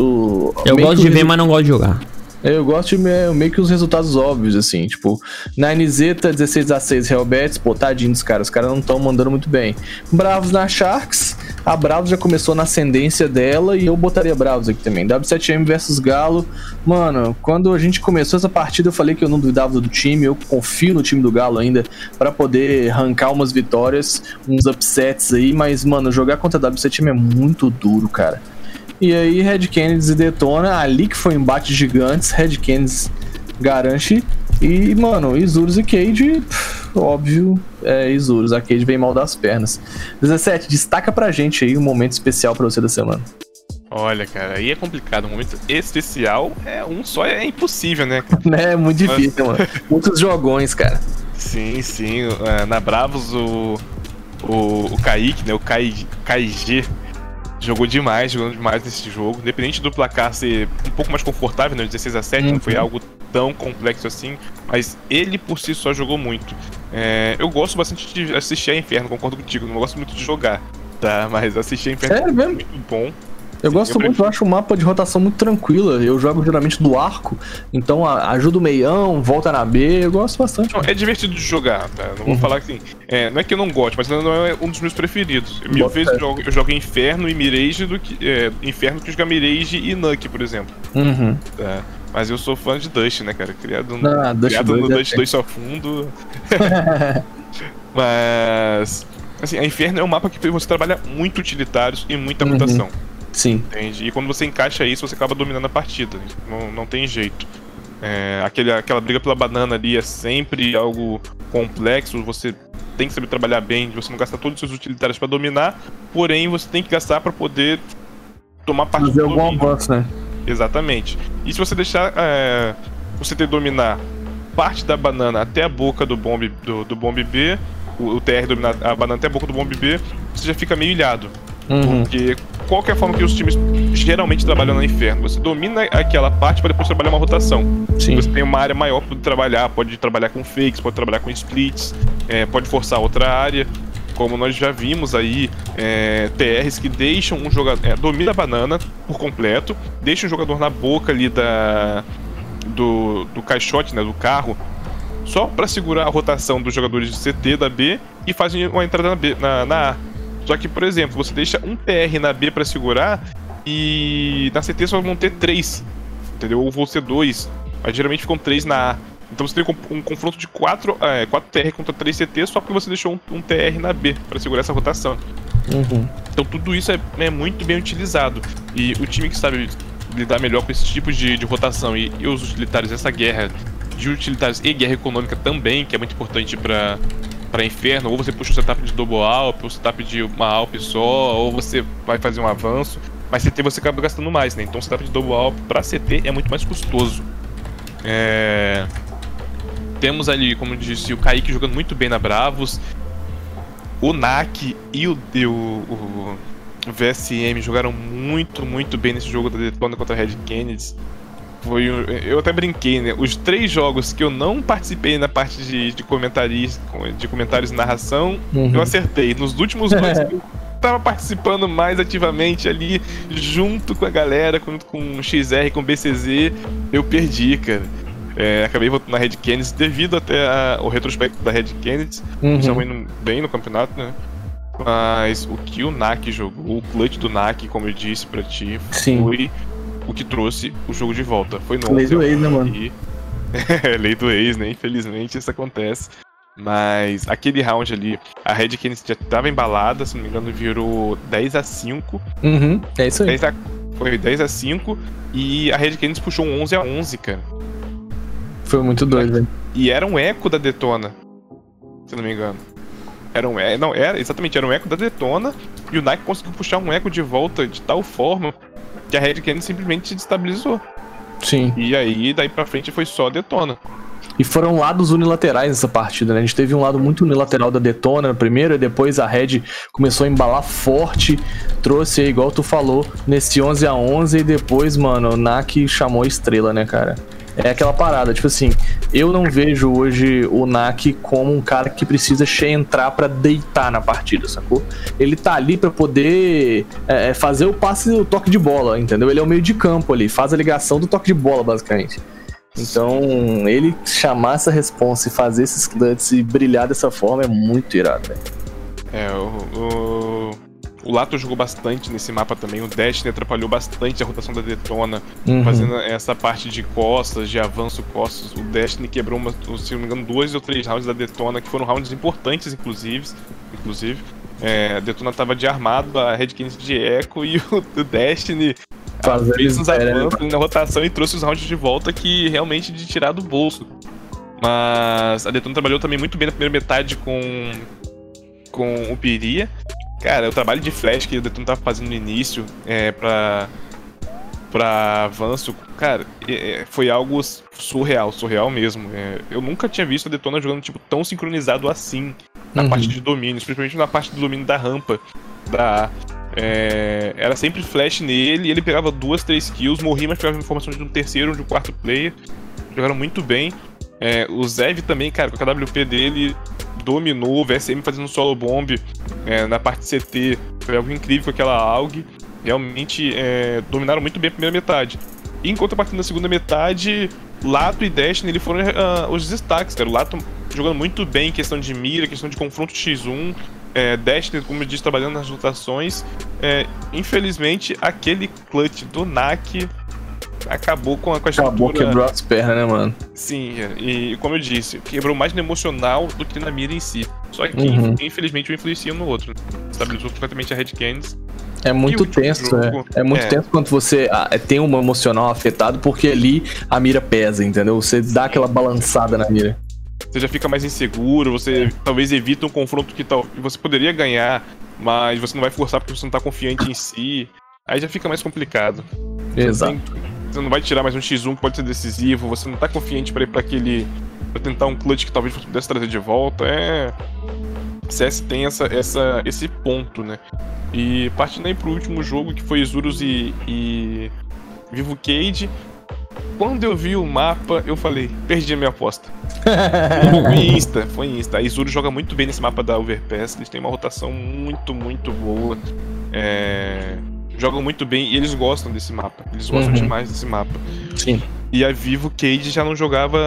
eu gosto de ver, mas não gosto de jogar. Eu gosto de meio que os resultados óbvios, assim, tipo, na NZeta 16 a 6 Hellbets, pô, tadinhos, cara, os caras não estão mandando muito bem. Bravos na Sharks, a Bravos já começou na ascendência dela e eu botaria Bravos aqui também. W7M versus Galo, mano, quando a gente começou essa partida eu falei que eu não duvidava do time, eu confio no time do Galo ainda para poder arrancar umas vitórias, uns upsets aí, mas, mano, jogar contra a W7M é muito duro, cara. E aí, Red Kennedy detona. Ali que foi um embate gigantes. Red Kennedy garante. E, mano, Isurus e Cade, pff, óbvio, é Isurus. A Cade vem mal das pernas. 17, destaca pra gente aí um momento especial pra você da semana. Olha, cara, aí é complicado. Um momento especial é um só, é impossível, né? É muito difícil, Mas... mano. Muitos jogões, cara. Sim, sim. É, na Bravos, o, o, o Kaique, né? O Kai, KG jogou demais, jogando demais nesse jogo. Independente do placar ser um pouco mais confortável, né? 16 a 7 uhum. não foi algo tão complexo assim, mas ele por si só jogou muito. É, eu gosto bastante de assistir a Inferno, concordo contigo, não gosto muito de jogar, tá? Mas assistir a Inferno é muito bom. Eu Sim, gosto eu muito, eu acho o mapa de rotação muito tranquila. Eu jogo geralmente do arco, então ajuda o meião, volta na B, eu gosto bastante. Não, é divertido de jogar, tá? Não vou uhum. falar que assim. É, não é que eu não gosto, mas não é um dos meus preferidos. Mil vezes eu jogo, eu jogo Inferno e Mirage do que. É, Inferno que jogar Mirage e Nuke, por exemplo. Uhum. Tá? Mas eu sou fã de Dust, né, cara? Criado no, ah, criado no Dust 2 é só fundo. mas. Assim, a Inferno é um mapa que você trabalha muito utilitários e muita uhum. rotação. Sim. Entende? E quando você encaixa isso, você acaba dominando a partida. Não, não tem jeito. É, aquele, aquela briga pela banana ali é sempre algo complexo. Você tem que saber trabalhar bem, você não gastar todos os seus utilitários para dominar, porém você tem que gastar para poder tomar parte Fazer do algum avanço, né? Exatamente. E se você deixar é, você ter dominar parte da banana até a boca do bombe do, do bombe B, o, o TR dominar a banana até a boca do bombe B, você já fica meio ilhado. Uhum. Porque qual a forma que os times geralmente trabalham no inferno? Você domina aquela parte para depois trabalhar uma rotação. Sim. Você tem uma área maior para trabalhar, pode trabalhar com fakes, pode trabalhar com splits, é, pode forçar outra área. Como nós já vimos aí, é, TRs que deixam um jogador. É, domina a banana por completo, deixa o jogador na boca ali da. Do, do caixote, né, do carro, só para segurar a rotação dos jogadores de CT da B e fazem uma entrada na, B, na, na A. Só que, por exemplo, você deixa um TR na B para segurar e na CT só vão ter três, entendeu? Ou vão ser dois, mas geralmente ficam três na A. Então você tem um confronto de 4 é, quatro TR contra 3 CT só porque você deixou um, um TR na B para segurar essa rotação. Uhum. Então tudo isso é, é, muito bem utilizado. E o time que sabe lidar melhor com esse tipo de, de rotação e, e os utilitários dessa guerra de utilitários e guerra econômica também, que é muito importante para para inferno, ou você puxa o setup de double alp, ou setup de uma alp só, ou você vai fazer um avanço. Mas CT você acaba gastando mais, né? Então o setup de double alp para CT é muito mais custoso. É... Temos ali, como eu disse, o Kaique jogando muito bem na Bravos. O NAC e o, e o, o, VSM jogaram muito, muito bem nesse jogo da Detona contra a Red Kennedy. Foi eu até brinquei, né? Os três jogos que eu não participei na parte de, de, comentários, de comentários e narração, uhum. eu acertei. Nos últimos dois eu tava participando mais ativamente ali, junto com a galera, junto com o XR, com o BCZ, eu perdi, cara. É, acabei voltando na Red Kennedy devido até ao retrospecto da Red Kennedy. Uhum. Estamos indo bem no campeonato, né? Mas o que o NAC jogou, o clutch do NAC, como eu disse pra ti, Sim. foi o que trouxe o jogo de volta. Foi no Lei do ex, né, mano? lei do ex, né? Infelizmente isso acontece. Mas aquele round ali, a Red Canids já tava embalada, se não me engano, virou 10 a 5 Uhum, é isso aí. 10 a, foi 10 a 5 e a Red Canids puxou um 11 a 11 cara. Foi muito doido, velho. E era um eco da Detona, se não me engano. Era um eco, não, era, exatamente, era um eco da Detona e o Nike conseguiu puxar um eco de volta de tal forma que a Red Canids simplesmente se destabilizou. Sim. E aí, daí pra frente, foi só Detona. E foram lados unilaterais nessa partida, né? A gente teve um lado muito unilateral da Detona primeiro, e depois a Red começou a embalar forte, trouxe aí, igual tu falou, nesse 11 a 11 e depois, mano, o Nak chamou a estrela, né, cara? É aquela parada, tipo assim, eu não vejo hoje o Nak como um cara que precisa entrar pra deitar na partida, sacou? Ele tá ali pra poder é, é, fazer o passe, o toque de bola, entendeu? Ele é o meio de campo ali, faz a ligação do toque de bola, basicamente. Então, ele chamar essa responsa e fazer esses clutches e brilhar dessa forma é muito irado, velho. É, o, o, o Lato jogou bastante nesse mapa também. O Destiny atrapalhou bastante a rotação da Detona, Uhum. fazendo essa parte de costas, de avanço costas. O Destiny quebrou, uma, se não me engano, dois ou três rounds da Detona, que foram rounds importantes, inclusive. inclusive. É, a Detona tava de armado, a Red Kings de eco e o, o Destiny Fazendo fez uns né? avanços na rotação e trouxe os rounds de volta que realmente de tirar do bolso. Mas a Detona trabalhou também muito bem na primeira metade com, com o Piria. Cara, o trabalho de flash que o Detona tava fazendo no início é, pra, pra avanço, cara, é, é, foi algo surreal, surreal mesmo. É, eu nunca tinha visto a Detona jogando tipo, tão sincronizado assim na Uhum. parte de domínios, principalmente na parte do domínio da rampa da A. É, era sempre flash nele, ele pegava duas, três kills, morria, mas pegava informação de um terceiro ou de um quarto player. Jogaram muito bem. É, o Zev também, cara, com a KWP dele, dominou o VSM fazendo solo bomb é, na parte CT. Foi algo incrível com aquela AUG. Realmente é, dominaram muito bem a primeira metade. Enquanto a partir da segunda metade, Lato e Destiny ele foram ah, os destaques, cara. O Lato jogando muito bem em questão de mira, questão de confronto X1. É, Destiny, como eu disse, trabalhando nas rotações. É, infelizmente, aquele clutch do NAC acabou com a, com a Acabou, estrutura. quebrou as pernas, né, mano? Sim, e como eu disse, quebrou mais no emocional do que na mira em si. Só que, Uhum. infelizmente, um influencia no outro. Estabilizou completamente a Red Canids. É muito tenso, é. jogo? É muito É. tenso quando você ah, tem um emocional afetado, porque ali a mira pesa, entendeu? Você dá aquela balançada na mira. Você já fica mais inseguro, você talvez evita um confronto que tal, que você poderia ganhar, mas você não vai forçar porque você não tá confiante em si. Aí já fica mais complicado. Exato. Você não vai tirar mais um X1 que pode ser decisivo, você não tá confiante pra ir pra aquele. pra tentar um clutch que talvez você pudesse trazer de volta. É. CS tem essa, essa, esse ponto, né? E partindo aí pro último jogo, que foi Isurus e, e Vivo Cage. Quando eu vi o mapa, eu falei, perdi a minha aposta. foi Insta, foi Insta. A Isurus joga muito bem nesse mapa da Overpass, eles têm uma rotação muito, muito boa. É, Jogam muito bem e eles gostam desse mapa. Eles gostam Uhum. demais desse mapa. Sim. E a Vivo Cage já não jogava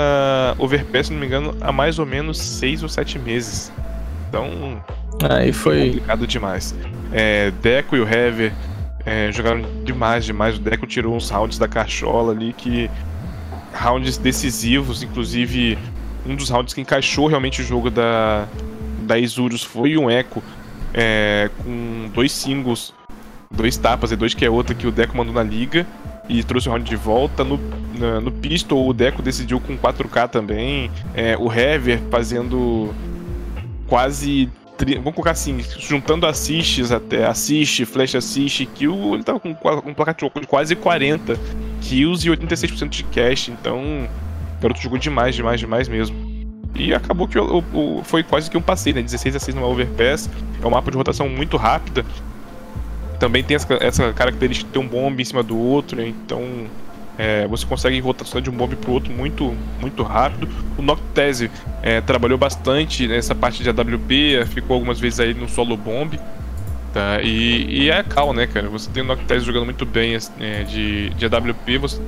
Overpass, se não me engano, há mais ou menos seis ou sete meses. Então, Aí foi foi. complicado demais. É, Deco e o Hever é, jogaram demais, demais. O Deco tirou uns rounds da cachola ali que. Rounds decisivos, inclusive um dos rounds que encaixou realmente o jogo da, da Isurus foi um eco é, com dois singles, dois tapas e dois que é outra que o Deco mandou na liga e trouxe o round de volta. No, na- no Pistol, o Deco decidiu com 4K também. É, o Hever fazendo quase. tri- Vamos colocar assim, juntando assists até, assist, flash assist, kill, ele tava com um placar de quase 40 kills e 86% de cash, então o garoto jogou demais, demais, demais mesmo. E acabou que o, o- foi quase que um passeio, né? 16 a 6 numa overpass, é um mapa de rotação muito rápida. Também tem essa, essa característica de ter um bomb em cima do outro, né? então é, você consegue rotacionar de um bomb pro outro muito, muito rápido. O Noctese é, trabalhou bastante nessa parte de AWP, ficou algumas vezes aí no solo bomb. Tá? E, e é Cal, né, cara? Você tem o Noctese jogando muito bem é, de, de AWP, você,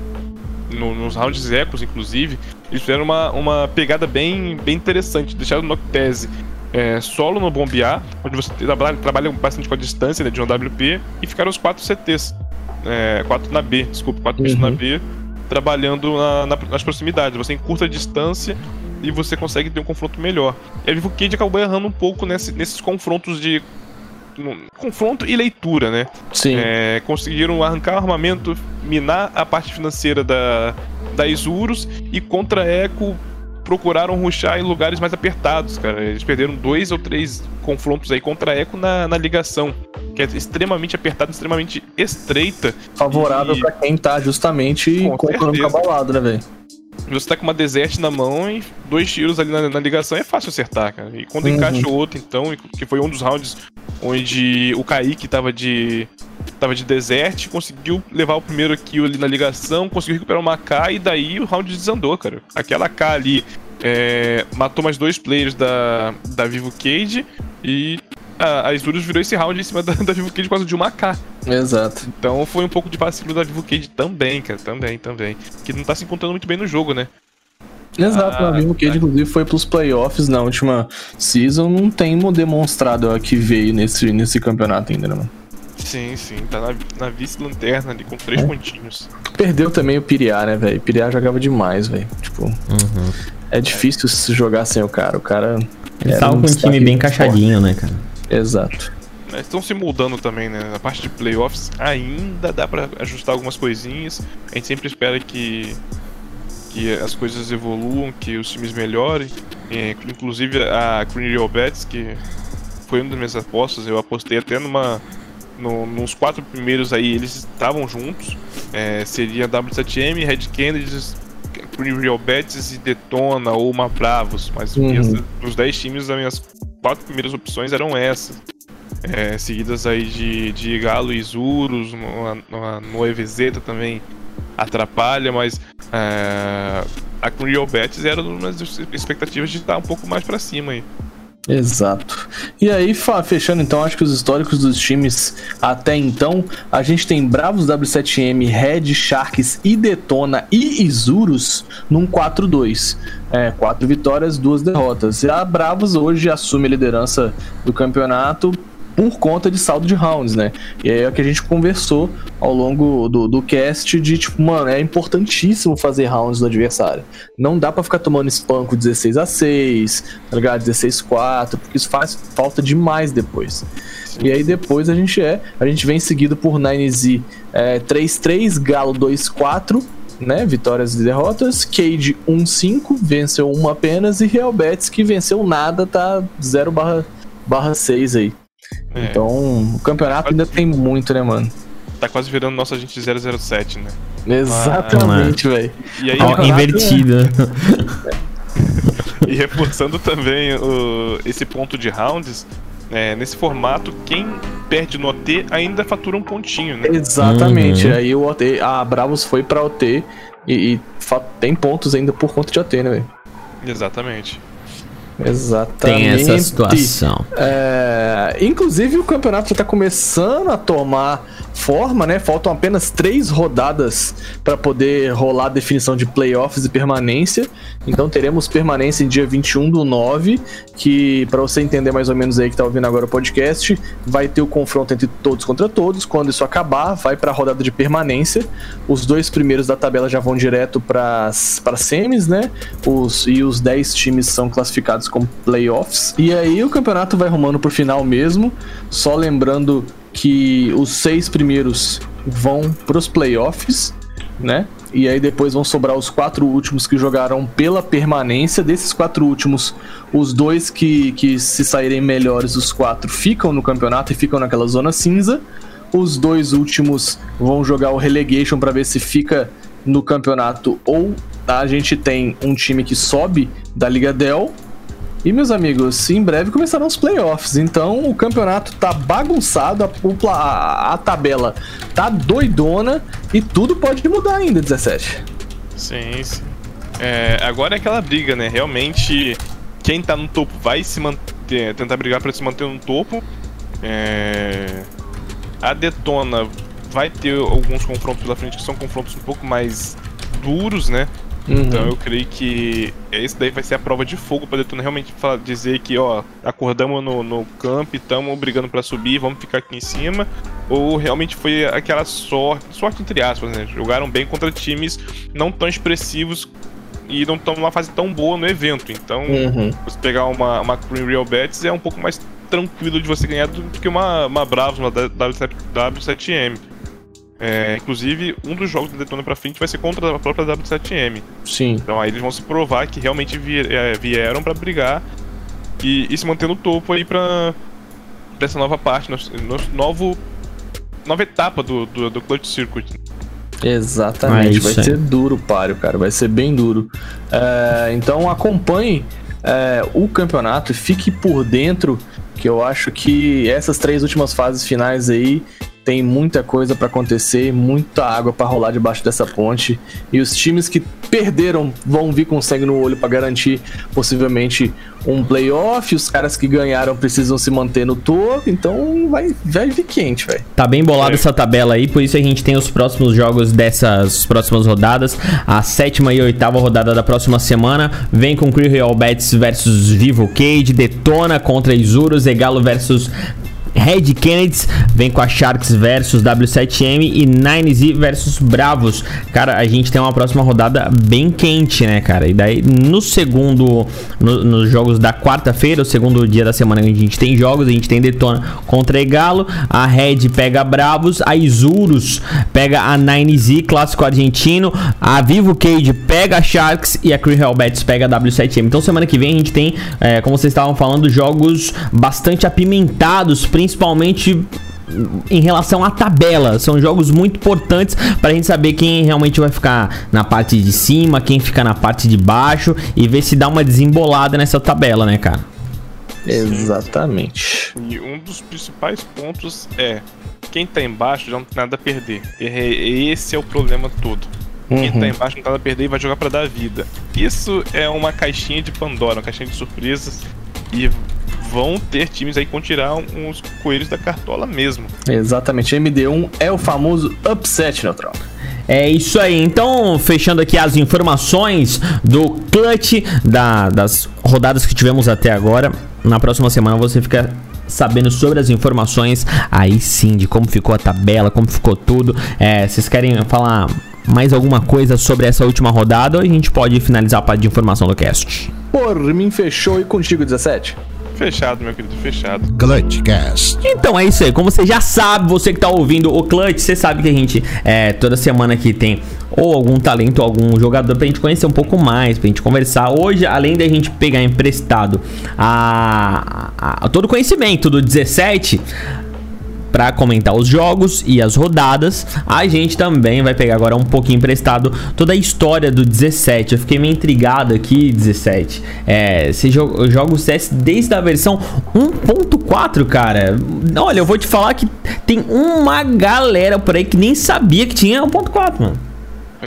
no- nos rounds ecos, inclusive, eles fizeram uma, uma pegada bem, bem interessante. Deixaram o Noctese é, solo no bombear, onde você trabalha, trabalha bastante com a distância né, de um AWP, e ficaram os quatro CTs. É, quatro na B, desculpa, quatro Uhum. na B. trabalhando na- na- nas proximidades. Você encurta a distância e você consegue ter um confronto melhor. E a Vivo Cage acabou errando um pouco nesse- nesses confrontos de. confronto e leitura, né? Sim. É, conseguiram arrancar o armamento, minar a parte financeira da, da Isurus e contra a Echo procuraram ruxar em lugares mais apertados, cara. Eles perderam dois ou três confrontos aí contra a Echo na, na ligação, que é extremamente apertada, extremamente estreita. Favorável E- pra quem tá justamente Com com o econômico abalado, né, velho? Você tá com uma desert na mão e dois tiros ali na, na ligação é fácil acertar, cara. E quando Uhum. encaixa o outro, então, que foi um dos rounds onde o Kaique tava de. Tava de desert, conseguiu levar o primeiro kill ali na ligação, conseguiu recuperar uma K e daí o round desandou, cara. Aquela K ali é, matou mais dois players da, da Vivo Cage e a, a Isurus virou esse round em cima da, da Vivo Cage por causa de uma K. Exato. Então foi um pouco de vacilo da Vivo Cage também, cara. Também, também. Que não tá se encontrando muito bem no jogo, né? Exato, Ah, o Vivo Cage, tá. inclusive, foi pros playoffs na última season. Não tem mo- demonstrado a que veio nesse, nesse campeonato ainda, né, mano? Sim, sim, tá na, na vice-lanterna ali com três É. pontinhos. Perdeu também o Piriá, né, velho? Piriá jogava demais, velho. Tipo, é difícil se jogar sem o cara. O cara. Estavam um com um time bem encaixadinho, né, cara? Exato. Mas estão se mudando também, né? Na parte de playoffs ainda dá pra ajustar algumas coisinhas. A gente sempre espera que, que as coisas evoluam, que os times melhorem. É, inclusive a Green Real Bets, que foi uma das minhas apostas, eu apostei até numa. No, nos quatro primeiros aí, eles estavam juntos. É, seria W7M, Red Kennedy, Real Betis e Detona ou uma Bravos. Mas Uhum. dos 10 times, as minhas quatro primeiras opções eram essas. É, seguidas aí de, de Galo e Isurus, no, no, no EVZ também atrapalha, mas é, a Real Betis era uma das expectativas de estar um pouco mais pra cima aí. Exato. E aí, fechando então, acho que os históricos dos times até então, a gente tem Bravos W7M, Red, Sharks e Detona e Isurus num 4-2. É, quatro vitórias, duas derrotas. E a Bravos hoje assume a liderança do campeonato por conta de saldo de rounds, né? E aí é o que a gente conversou ao longo do, do cast de tipo, mano, é importantíssimo fazer rounds do adversário. Não dá pra ficar tomando espanco 16 a 6, tá ligado? 16 a 4, porque isso faz falta demais depois. E aí depois a gente é, a gente vem seguido por 9Z é, 3-3, Galo 2-4, né? Vitórias e derrotas. Cade 1-5, venceu uma apenas. E Real Betis, que venceu nada, tá 0 barra, barra 6 aí. É, Então, o campeonato ainda tem muito, né, mano? Tá quase virando nosso agente 007, né? Exatamente, velho. E aí, Ó, campeonato- invertida. e reforçando também o- esse ponto de rounds, é, nesse formato, quem perde no OT ainda fatura um pontinho, né? Exatamente. Uhum. Aí o OT, a Bravos foi pra OT e, e tem pontos ainda por conta de OT, né, velho? Exatamente. Exatamente. Tem essa situação. É, inclusive o campeonato já tá começando a tomar forma, né? Faltam apenas três rodadas para poder rolar a definição de playoffs e permanência. Então teremos permanência em dia 21 do 9, que para você entender mais ou menos aí que tá ouvindo agora o podcast, vai ter o confronto entre todos contra todos. Quando isso acabar, vai para a rodada de permanência. Os dois primeiros da tabela já vão direto para para semis, né? Os e os 10 times são classificados como playoffs. E aí o campeonato vai rumando pro final mesmo, só lembrando que os seis primeiros vão pros playoffs, né? E aí depois vão sobrar os quatro últimos que jogarão pela permanência. Desses quatro últimos, os dois que, que se saírem melhores, os quatro, ficam no campeonato e ficam naquela zona cinza. Os dois últimos vão jogar o relegation para ver se fica no campeonato ou a gente tem um time que sobe da Liga Dell. E meus amigos, em breve começarão os playoffs. Então o campeonato tá bagunçado, a, a, a tabela tá doidona e tudo pode mudar ainda, 17. Sim, sim. É, agora é aquela briga, né? Realmente, quem tá no topo vai se manter, tentar brigar pra se manter no topo. É, a Detona vai ter alguns confrontos pela frente que são confrontos um pouco mais duros, né? Uhum. Então eu creio que esse daí vai ser a prova de fogo pra Detona realmente falar, dizer que, ó, acordamos no, no camp, estamos brigando pra subir, vamos ficar aqui em cima. ou realmente foi aquela sorte, sorte entre aspas, né? Jogaram bem contra times não tão expressivos e não estão numa fase tão boa no evento. Então, Uhum. você pegar uma, uma Cream Real Bets é um pouco mais tranquilo de você ganhar do que uma, uma Bravos, uma W7, W7M. É, inclusive, um dos jogos da Detona pra frente vai ser contra a própria W7M. Sim. Então aí eles vão se provar que realmente é, vieram pra brigar e, e se manter no topo aí pra, pra essa nova parte, no, no novo, nova etapa do, do, do Clutch Circuit. Exatamente, É vai aí. ser duro o páreo, cara, vai ser bem duro. É, então acompanhe é, o campeonato e fique por dentro, que eu acho que essas três últimas fases finais aí tem muita coisa pra acontecer, muita água pra rolar debaixo dessa ponte e os times que perderam vão vir com sangue no olho pra garantir possivelmente um playoff, os caras que ganharam precisam se manter no topo, então vai, vai vir quente, velho. Tá bem bolada É. essa tabela aí, por isso a gente tem os próximos jogos dessas próximas rodadas. A sétima e oitava rodada da próxima semana vem com Cree Real Betis versus Vivo Cage, Detona contra Isurus, Egalo versus Red Kennedys, vem com a Sharks versus W7M e 9Z versus Bravos. Cara, a gente tem uma próxima rodada bem quente, né, cara? E daí no segundo, no- nos jogos da quarta-feira, o segundo dia da semana que a gente tem jogos, a gente tem Detona contra Egalo, a Red pega Bravos, a Isurus pega a 9Z, clássico argentino, a Vivo Cage pega a Sharks e a Cree Hellbats pega a W7M. Então semana que vem a gente tem, é, como vocês estavam falando, jogos bastante apimentados, principalmente em relação à tabela. São jogos muito importantes para a gente saber quem realmente vai ficar na parte de cima, quem fica na parte de baixo e ver se dá uma desembolada nessa tabela, né, cara? Exatamente. E um dos principais pontos é quem tá embaixo já não tem nada a perder. E- Esse é o problema todo. Quem Uhum. tá embaixo não tem nada a perder e vai jogar pra dar vida. Isso é uma caixinha de Pandora, uma caixinha de surpresas. E vão ter times aí que vão tirar uns coelhos da cartola mesmo. Exatamente, MD1 é o famoso upset neutral. É isso aí. Então, fechando aqui as informações do clutch da- das rodadas que tivemos até agora. Na próxima semana você fica sabendo sobre as informações aí sim de como ficou a tabela, como ficou tudo. É, vocês querem falar mais alguma coisa sobre essa última rodada ou a gente pode finalizar a parte de informação do cast? Por mim, fechou e contigo, 17. Fechado, meu querido, fechado. Clutchcast. Então é isso aí. Como você já sabe, você que tá ouvindo o Clutch, você sabe que a gente é, toda semana aqui tem ou algum talento, ou algum jogador pra gente conhecer um pouco mais, pra gente conversar. Hoje, além da gente pegar emprestado a, a- a todo o conhecimento do 17 para comentar os jogos e as rodadas, a gente também vai pegar agora um pouquinho emprestado toda a história do 17. Eu fiquei meio intrigado aqui, 17. É, você jo- joga o CS desde a versão 1.4, cara. Olha, eu vou te falar que tem uma galera por aí que nem sabia que tinha 1.4, mano.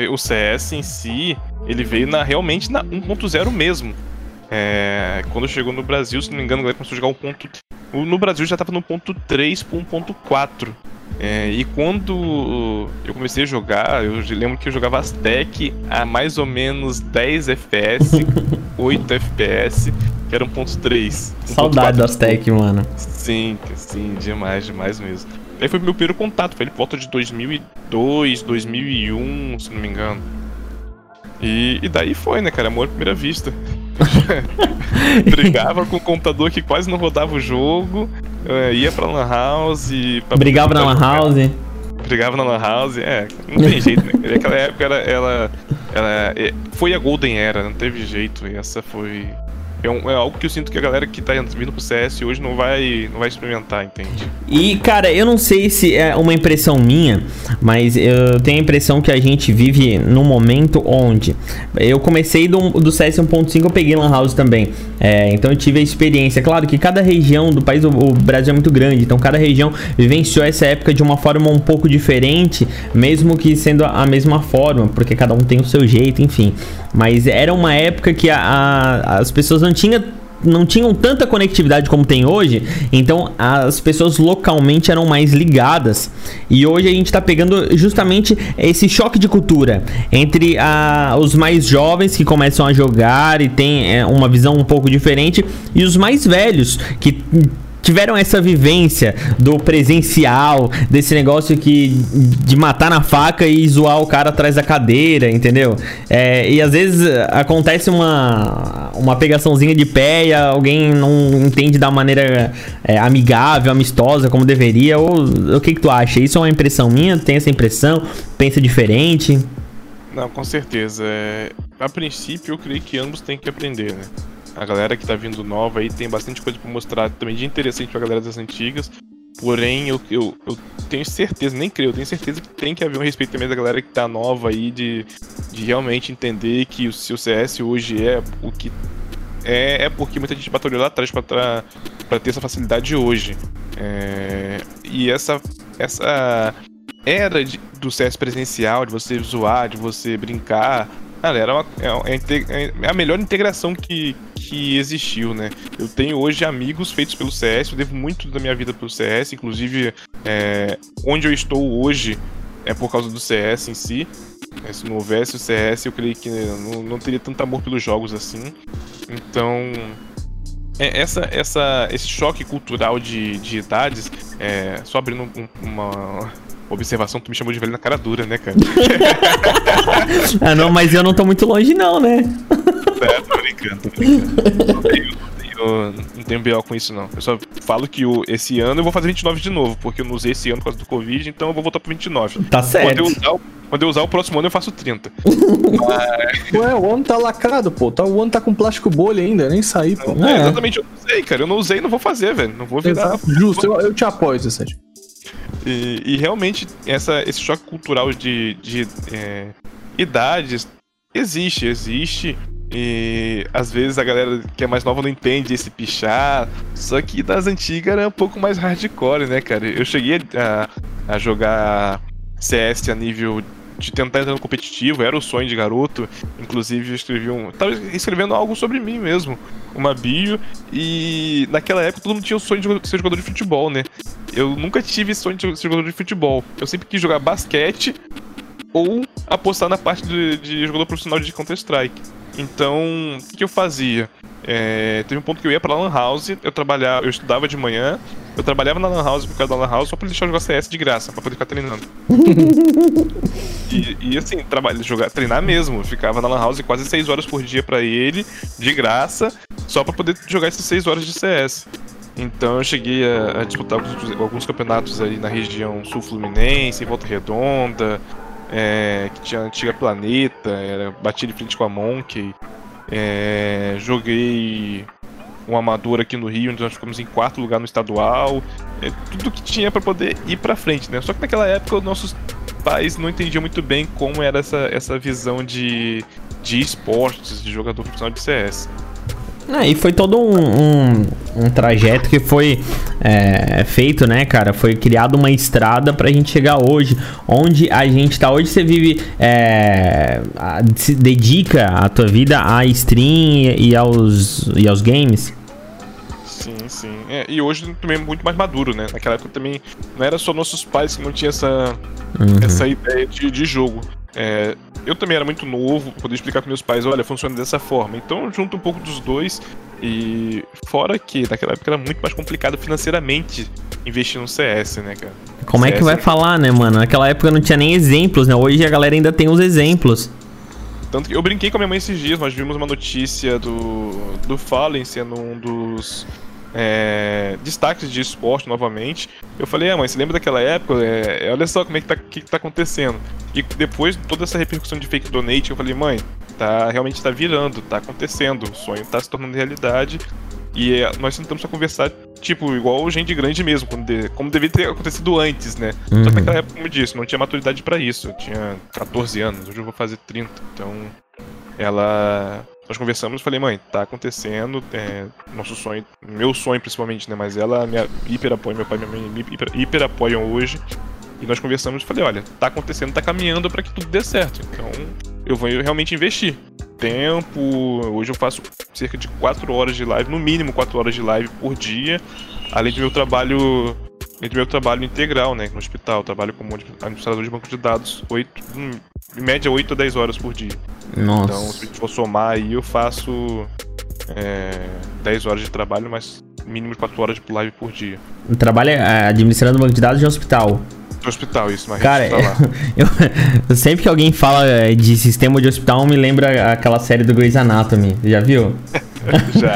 O CS em si, ele veio na, realmente na 1.0 mesmo. É, quando chegou no Brasil, se não me engano, a galera começou a jogar um ponto. No Brasil já tava no ponto 3 para 1.4. É, e quando eu comecei a jogar, eu lembro que eu jogava Aztec a mais ou menos 10 FPS, 8 FPS, que era 1.3. Saudade do Aztec, mano. Sim, sim, demais, demais mesmo. Aí foi meu primeiro contato, foi por volta de 2002, 2001, se não me engano. E, e daí foi, né, cara? Amor à primeira vista. Brigava com o computador que quase não rodava o jogo, eh, ia pra Lan House. Pra Brigava na Lan. House. Brigava na Lan House, é, não tem jeito, né? Naquela época ela, ela, ela- é, foi a Golden Era, não teve jeito. E essa foi. É, um- é algo que eu sinto que a galera que tá vindo pro CS hoje não vai, não vai experimentar, entende? E, cara, eu não sei se é uma impressão minha, mas eu tenho a impressão que a gente vive num momento onde eu comecei do, do CS 1.5, eu peguei Lan House também. É, então eu tive a experiência. Claro que cada região do país, o, o Brasil é muito grande, então cada região vivenciou essa época de uma forma um pouco diferente, mesmo que sendo a, a mesma forma, porque cada um tem o seu jeito, enfim. Mas era uma época que a- a- as pessoas não tinham não tinham tanta conectividade como tem hoje, então as pessoas localmente eram mais ligadas. E hoje a gente está pegando justamente esse choque de cultura entre a, os mais jovens que começam a jogar e tem é, uma visão um pouco diferente, e os mais velhos que tiveram essa vivência do presencial, desse negócio que de matar na faca e zoar o cara atrás da cadeira, entendeu? É, e às vezes acontece uma, uma pegaçãozinha de pé e alguém não entende da maneira é, amigável, amistosa, como deveria. Ou o que, que tu acha? Isso é uma impressão minha? Tem essa impressão? Pensa diferente? Não, com certeza. É... A princípio, eu creio que ambos têm que aprender, né? A galera que tá vindo nova aí tem bastante coisa para mostrar também de interessante pra galera das antigas. Porém, eu, eu, eu, tenho certeza, nem creio, eu tenho certeza que tem que haver um respeito também da galera que tá nova aí, de, de realmente entender que o seu CS hoje é o que é, é porque muita gente batalhou lá atrás para ter essa facilidade hoje. É, e essa, essa era de, do CS presencial, de você zoar, de você brincar, Cara, era uma, é, é, é, a melhor integração que, que existiu, né? Eu tenho hoje amigos feitos pelo CS, eu devo muito da minha vida pelo CS, inclusive é, onde eu estou hoje é por causa do CS em si. É, se não houvesse o CS, eu creio que não, não teria tanto amor pelos jogos assim. Então, é, essa, essa, esse choque cultural de, de idades, é, só abrindo uma, observação, tu me chamou de velho na cara dura, né, cara? ah, não, mas eu não tô muito longe, não, né? É, tô brincando, tô brincando. Não tenho, não tenho, BO com isso, não. Eu só falo que o, esse ano eu vou fazer 29 de novo, porque eu não usei esse ano por causa do Covid, então eu vou voltar pro 29. Tá certo. Quando eu usar, quando eu usar o próximo ano, eu faço 30. Mas... Ué, o ano tá lacrado, pô. Tá, o ano tá com plástico bolha ainda, nem saí, pô. É, é. Exatamente, eu não usei, cara. Eu não usei e não vou fazer, velho. Não vou virar. Exato, justo, eu, eu te apoio, Zé e, e, realmente essa, esse choque cultural de, de é, idades existe, existe. E às vezes a galera que é mais nova não entende esse pichar. Só que das antigas era um pouco mais hardcore, né, cara? Eu cheguei a, a jogar CS a nível de tentar entrar no competitivo, era o sonho de garoto. Inclusive, eu escrevi um. Tava escrevendo algo sobre mim mesmo, uma bio. E naquela época todo mundo tinha o sonho de ser jogador de futebol, né? Eu nunca tive sonho de ser jogador de futebol. Eu sempre quis jogar basquete ou apostar na parte de, de jogador profissional de Counter-Strike. Então, o que eu fazia? É, teve um ponto que eu ia pra Lan House, eu trabalhava, eu estudava de manhã, eu trabalhava na Lan House por causa da Lan House só pra deixar jogar CS de graça, pra poder ficar treinando. e, e, assim, trabalho, jogar, treinar mesmo. Ficava na Lan House quase 6 horas por dia pra ele, de graça, só pra poder jogar essas 6 horas de CS. Então eu cheguei a, a disputar alguns, alguns, campeonatos aí na região sul fluminense, em Volta Redonda, é, que tinha a antiga Planeta, era, bati de frente com a Monkey. É, joguei um amador aqui no Rio, onde nós ficamos em quarto lugar no estadual. É, tudo que tinha para poder ir para frente, né? Só que naquela época os nossos pais não entendiam muito bem como era essa, essa visão de, de esportes, de jogador profissional de CS. Ah, e foi todo um, um, um trajeto que foi é, feito, né, cara? Foi criada uma estrada pra gente chegar hoje, onde a gente tá. Hoje você vive, é, a, se dedica a tua vida à stream e aos, e aos games. Sim, sim. É, e hoje também é muito mais maduro, né? Naquela época também não era só nossos pais que não tinham essa, uhum. essa ideia de, de jogo. É, eu também era muito novo, poder explicar para meus pais, olha, funciona dessa forma. Então, junto um pouco dos dois. E fora que naquela época era muito mais complicado financeiramente investir no CS, né, cara? Como CS é que vai é... falar, né, mano? Naquela época não tinha nem exemplos, né? Hoje a galera ainda tem os exemplos. Tanto que eu brinquei com a minha mãe esses dias, nós vimos uma notícia do, do Fallen sendo um dos é, destaques de esporte novamente. Eu falei, ah, mãe, você lembra daquela época? É, olha só como é que tá, que, que tá acontecendo. E depois de toda essa repercussão de fake donate, eu falei, mãe, tá realmente tá virando, tá acontecendo, o sonho tá se tornando realidade. E é, nós tentamos conversar, tipo, igual gente grande mesmo, como, de, como devia ter acontecido antes, né? Uhum. Só que naquela época, como eu disse, não tinha maturidade para isso. Eu tinha 14 anos, hoje eu vou fazer 30. Então, ela nós conversamos e falei, mãe, tá acontecendo, é, nosso sonho, meu sonho principalmente, né? Mas ela me hiper apoia, meu pai e minha mãe me hiper, hiper apoiam hoje. E nós conversamos e falei, olha, tá acontecendo, tá caminhando para que tudo dê certo. Então, eu vou realmente investir. Tempo, hoje eu faço cerca de 4 horas de live, no mínimo 4 horas de live por dia, além do meu trabalho entre meu trabalho integral, né, no hospital, trabalho como administrador de banco de dados, 8, em média 8 a 10 horas por dia. Nossa. Então, se a gente for somar aí, eu faço é, 10 horas de trabalho, mais mínimo de 4 horas de live por dia. Trabalha é, administrando banco de dados de hospital. No hospital, isso, mas Cara, eu, eu- sempre que alguém fala é, de sistema de hospital, me lembra aquela série do Grey's Anatomy. Já viu? Já,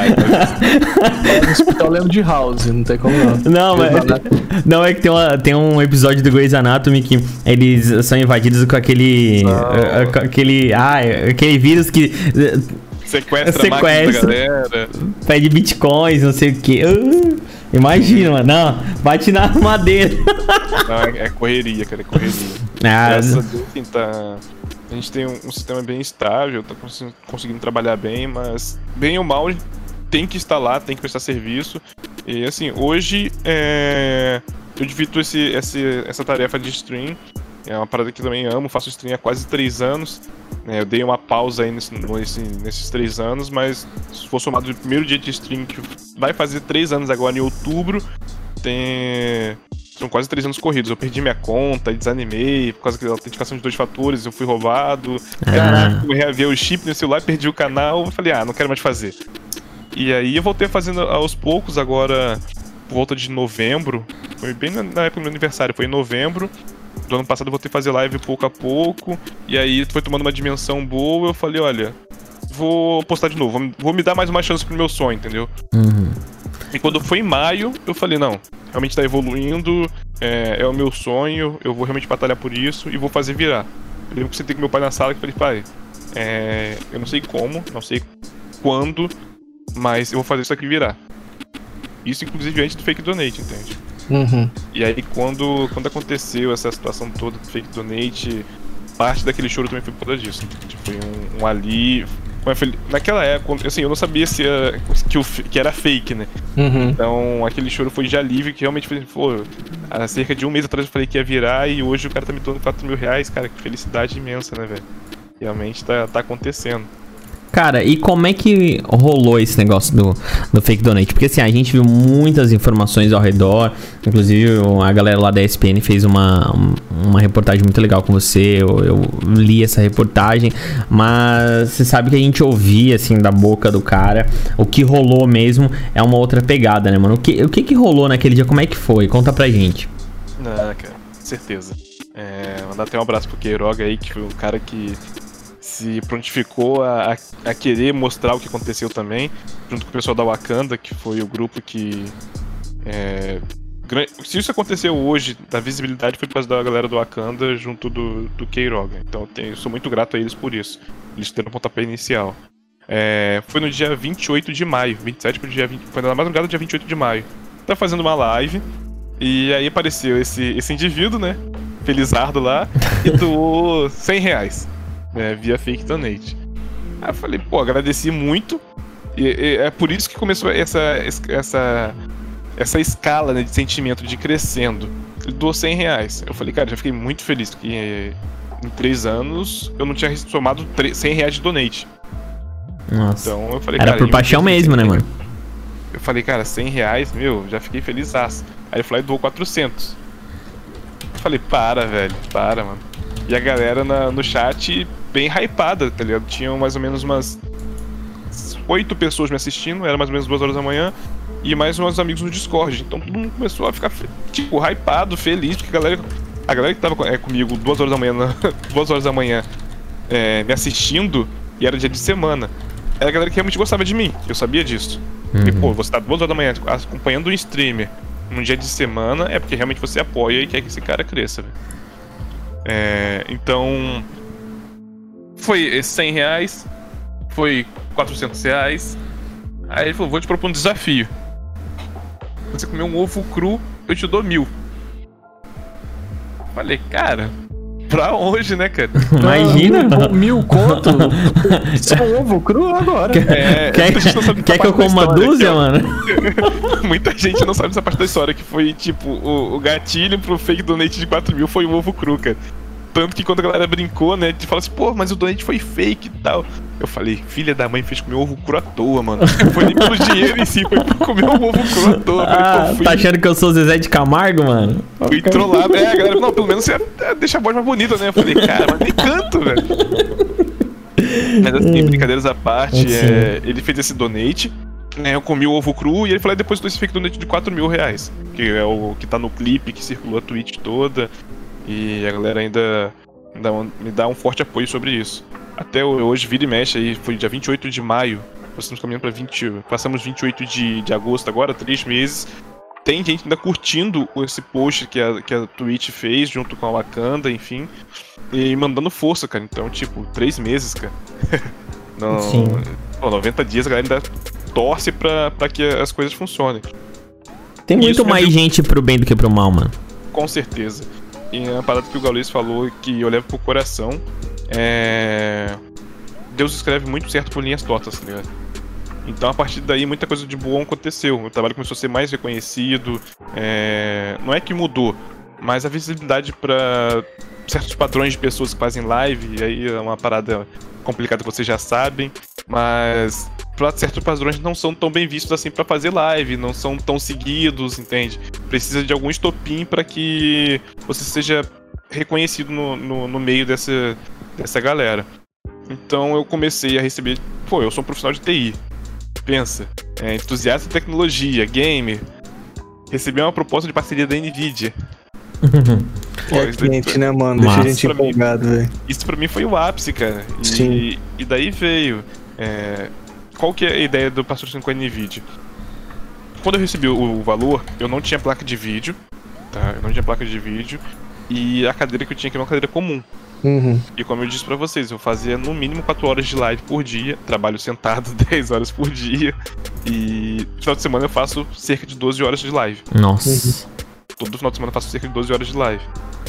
No hospital lembro de House, não tem como não. Não, mas, não é que tem, uma- tem um episódio do Grey's Anatomy que eles são invadidos com aquele. Não. eh, com aquele. Ah, aquele vírus que eh, sequestra, a Sequestra. galera. pede bitcoins, não sei o que. imagina, mano. Não, bate na madeira. Não, é, é correria, cara, é correria. Ah, Graças a Deus, assim, tá... A gente tem um, um sistema bem estável, tá cons- conseguindo trabalhar bem, mas bem ou mal tem que lá, tem que prestar serviço. E assim, hoje é... eu divido esse, esse, essa tarefa de stream. É uma parada que eu também amo, faço stream há quase três anos. né, eu dei uma pausa aí nesse, nesse- nesses três anos, mas se for somado do primeiro dia de stream, que vai fazer três anos agora em outubro, tem. São quase três anos corridos. Eu perdi minha conta, desanimei, por causa da autenticação de dois fatores, eu fui roubado. Ah. eu reaver o chip no celular, perdi o canal, eu falei, ah, não quero mais fazer. E aí eu voltei fazendo aos poucos, agora por volta de novembro. Foi bem na época do meu aniversário, foi em novembro. Do ano passado eu voltei a fazer live pouco a pouco. E aí foi tomando uma dimensão boa, eu falei, olha, vou postar de novo, vou- vou me dar mais uma chance pro meu sonho, entendeu? Uhum. E quando foi em maio, eu falei, não, realmente tá evoluindo, é, é o meu sonho, eu vou realmente batalhar por isso e vou fazer virar. Eu lembro que sentei com meu pai na sala e falei, pai, é, eu não sei como, não sei quando, mas eu vou fazer isso aqui virar. Isso inclusive antes do fake donate, entende? Uhum. E aí quando, quando aconteceu essa situação toda do fake donate, parte daquele choro também foi por conta disso. Foi um, um alívio. Naquela época, assim, eu não sabia se era, que, o, que era fake, né? Uhum. Então aquele choro foi de alívio que realmente foi, pô, há cerca de um mês atrás eu falei que ia virar e hoje o cara tá me dando 4 mil reais, cara, que felicidade imensa, né, velho? Realmente tá, tá acontecendo. Cara, e como é que rolou esse negócio do, do fake donate? Porque assim, a gente viu muitas informações ao redor. Inclusive, a galera lá da ESPN fez uma, uma reportagem muito legal com você. Eu, eu li essa reportagem. Mas você sabe que a gente ouvia, assim, da boca do cara. O que rolou mesmo é uma outra pegada, né, mano? O que, o que que rolou naquele dia? Como é que foi? Conta pra gente. Ah, cara, certeza. É, mandar até um abraço pro Queiroga aí, que foi o cara que se prontificou a, a- a querer mostrar o que aconteceu também, junto com o pessoal da Wakanda, que foi o grupo que. é, se isso aconteceu hoje, da visibilidade foi por causa da galera do Wakanda junto do, do Queiroga. Então eu, sou muito grato a eles por isso. Eles deram o pontapé inicial. É, foi no dia 28 de maio, 27 pro dia 20, foi na madrugada do dia 28 de maio. Tá fazendo uma live, e aí apareceu esse, esse indivíduo, né? Felizardo lá, e doou 100 reais, né? Via fake donate. Aí eu falei, pô, agradeci muito. E, e é por isso que começou essa, essa, essa escala né, de sentimento de crescendo. Ele doou 100 reais. Eu falei, cara, já fiquei muito feliz, porque eh, em três anos eu não tinha somado tre- 100 reais de donate. Nossa. Então eu falei, Era cara, por paixão mesmo, né, 100 mano? eu falei, cara, 100 reais, meu, já fiquei feliz. Aí ele falou, e doou 400. Eu falei, para, velho, para, mano. E a galera na- no chat bem hypada, tá ligado? Tinham mais ou menos umas oito pessoas me assistindo, era mais ou menos duas horas da manhã, e mais uns amigos no Discord. Então todo mundo começou a ficar, tipo, hypado, feliz, porque a galera, a galera que tava é, comigo duas horas da manhã, na- duas horas da manhã, é, me assistindo, e era dia de semana, era a galera que realmente gostava de mim, eu sabia disso. E, pô, você tá duas horas da manhã acompanhando um streamer num dia de semana, é porque realmente você apoia e quer que esse cara cresça, velho. É, então. Foi esses 100 reais, foi 400 reais. Aí ele falou: vou te propor um desafio. Você comer um ovo cru, eu te dou mil. Falei, cara, pra hoje, né, cara? Imagina. Mil, mil conto. Só um ovo cru agora. É, Quer, muita gente não sabe quer que eu coma uma dúzia, ó, mano? Muita gente não sabe essa parte da história, que foi tipo, o, o gatilho pro fake donate de 4 mil foi o ovo cru, cara. Tanto que quando a galera brincou, né, de falar assim, pô, mas o donate foi fake e tal. Eu falei, filha da mãe fez comer ovo cru à toa, mano. Foi nem pelo dinheiro em si, foi por comer um ovo cru à toa. Falei, Ah, fui, tá achando que eu sou o Zezé de Camargo, mano? fui trollado. É, a galera, não, pelo menos você é, deixa a voz mais bonita, né? Eu falei, cara, mas nem canto, velho. Mas assim, brincadeiras à parte, é, ele fez esse donate. né, eu comi o ovo cru e ele falou, "Ah, depositou esse fake donate de 4 mil reais. Que é o que tá no clipe, que circulou a tweet toda. E a galera ainda me dá um forte apoio sobre isso. Até hoje, vira e mexe aí, foi dia 28 de maio. Nós estamos caminhando pra 20. Passamos 28 de, de agosto agora, três meses. Tem gente ainda curtindo esse post que a, que a Twitch fez junto com a Wakanda, enfim. E mandando força, cara. Então, tipo, três meses, cara. Não, Sim. Pô, 90 dias a galera ainda torce pra, pra que as coisas funcionem. Tem muito mais gente pro bem do que pro mal, mano. Com certeza. E a parada que o Gaules falou que eu levo pro coração é. Deus escreve muito certo por linhas tortas, tá ligado? Então a partir daí muita coisa de bom aconteceu. O trabalho começou a ser mais reconhecido. é, Não é que mudou, mas a visibilidade pra certos padrões de pessoas que fazem live, aí é uma parada complicada que vocês já sabem, mas pra certos padrões não são tão bem vistos assim pra fazer live, não são tão seguidos, entende? Precisa de algum estopim pra que você seja reconhecido no, no, no meio dessa, dessa galera. Então eu comecei a receber. Pô, eu sou um profissional de TI. Pensa. É, entusiasta de tecnologia, gamer. Recebi uma proposta de parceria da Nvidia. Pô, É daí- quente, né, mano? Deixa a gente empolgado, velho. isso pra mim foi o ápice, cara. E, Sim. e daí veio. É, qual que é a ideia do patrocínio com a NVIDIA? Quando eu recebi o, o valor, eu não tinha placa de vídeo, tá? Eu não tinha placa de vídeo. E a cadeira que eu tinha aqui era uma cadeira comum. Uhum. E como eu disse pra vocês, eu fazia no mínimo 4 horas de live por dia, trabalho sentado 10 horas por dia. E no final de semana eu faço cerca de 12 horas de live. Nossa. Todo final de semana eu faço cerca de 12 horas de live.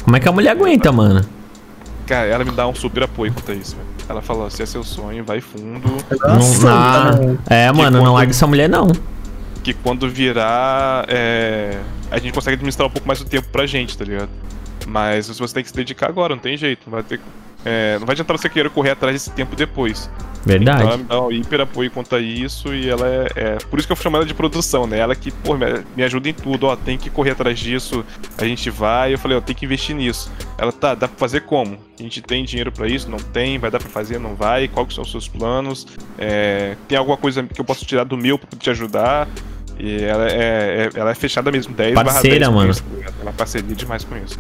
Como é que a mulher aguenta, mano? Cara, ela me dá um super apoio quanto a isso, velho. Ela fala, se é seu sonho, vai fundo. não, na- É, mano, não quando- larga essa mulher, não. que quando virar, é, a gente consegue administrar um pouco mais o tempo pra gente, tá ligado? Mas você tem que se dedicar agora, não tem jeito. Não vai, ter, é, não vai adiantar você querer correr atrás desse tempo depois. Então ela Verdade. me dá um hiper apoio quanto a isso e ela é, é- Por isso que eu chamo ela de produção, né? Ela que, pô, me, ajuda em tudo, ó, tem que correr atrás disso, a gente vai. Eu falei, ó, tem que investir nisso. Ela, tá, dá pra fazer como? A gente tem dinheiro pra isso? Não tem? Vai dar pra fazer? Não vai? Quais são os seus planos? É, tem alguma coisa que eu posso tirar do meu pra te ajudar? E ela é, é- ela é fechada mesmo, 10 barra Parceira, 10 com mano. isso, tá ela é parceria demais com isso.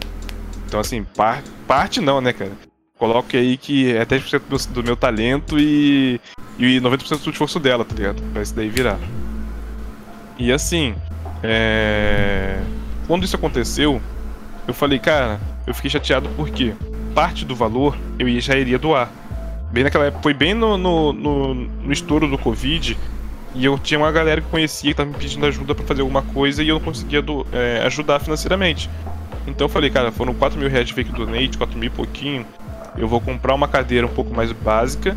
Então, assim, par- parte não, né, cara? Coloque aí que é 10% do meu, do meu talento e, e 90% do esforço dela, tá ligado? Pra isso daí virar. E assim, é... quando isso aconteceu, eu falei, cara, eu fiquei chateado porque parte do valor eu já iria doar. Bem naquela época, foi bem no, no, no, no estouro do Covid, e eu tinha uma galera que conhecia que tava me pedindo ajuda pra fazer alguma coisa e eu não conseguia do- é, ajudar financeiramente. Então eu falei, cara, foram 4 mil reais de fake donate, 4 mil e pouquinho. Eu vou comprar uma cadeira um pouco mais básica.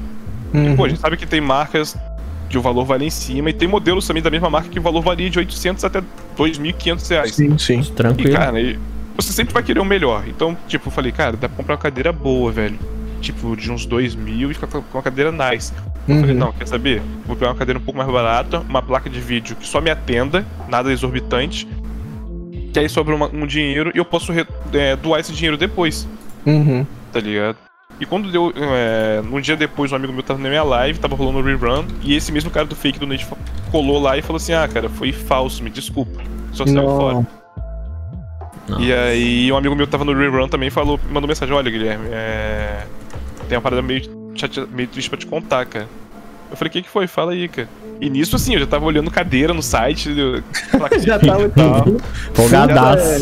Uhum. Pô, a gente sabe que tem marcas que o valor vale em cima e tem modelos também da mesma marca que o valor varia de 800 até 2.500 reais. Sim, sim. E, Tranquilo. cara, e você sempre vai querer o melhor. Então, tipo, eu falei, cara, dá pra comprar uma cadeira boa, velho. Tipo, de uns 2 mil e ficar com uma cadeira nice. Eu falei, Uhum. não, quer saber? Vou pegar uma cadeira um pouco mais barata, uma placa de vídeo que só me atenda, nada exorbitante. Que aí sobra uma- um dinheiro e eu posso re- é, doar esse dinheiro depois, Uhum. tá ligado? E quando deu. É, um dia depois, um amigo meu tava na minha live, tava rolando o rerun, e esse mesmo cara do fake do Nate colou lá e falou assim: Ah, cara, foi falso, me desculpa. Só saiu fora. Não. E aí um amigo meu tava no rerun também falou, mandou mensagem, olha Guilherme, é... tem uma parada meio, chate... meio triste pra te contar, cara. Eu falei, o que que foi? Fala aí, cara. E nisso, assim, eu já tava olhando cadeira no site, eu- Já tava e.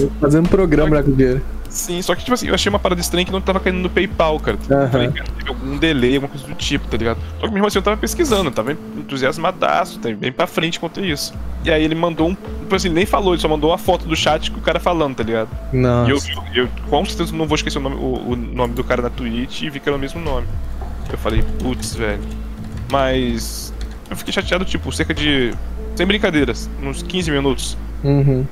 É, fazendo programa com o dinheiro. Sim, só que, tipo assim, eu achei uma parada estranha que não tava caindo no PayPal, cara. Eu Aham. falei, cara, teve algum delay, alguma coisa do tipo, tá ligado? Só que mesmo assim eu tava pesquisando, tava entusiasmadaço, tá bem pra frente quanto isso. E aí ele mandou um. Tipo assim, ele nem falou, ele só mandou uma foto do chat com o cara falando, tá ligado? Nossa. E eu, eu, eu com certeza não vou esquecer o nome, o, o nome do cara na Twitch e vi que era o mesmo nome. Eu falei, putz, velho. Mas. Eu fiquei chateado, tipo, cerca de. Sem brincadeiras, uns 15 minutos. Uhum.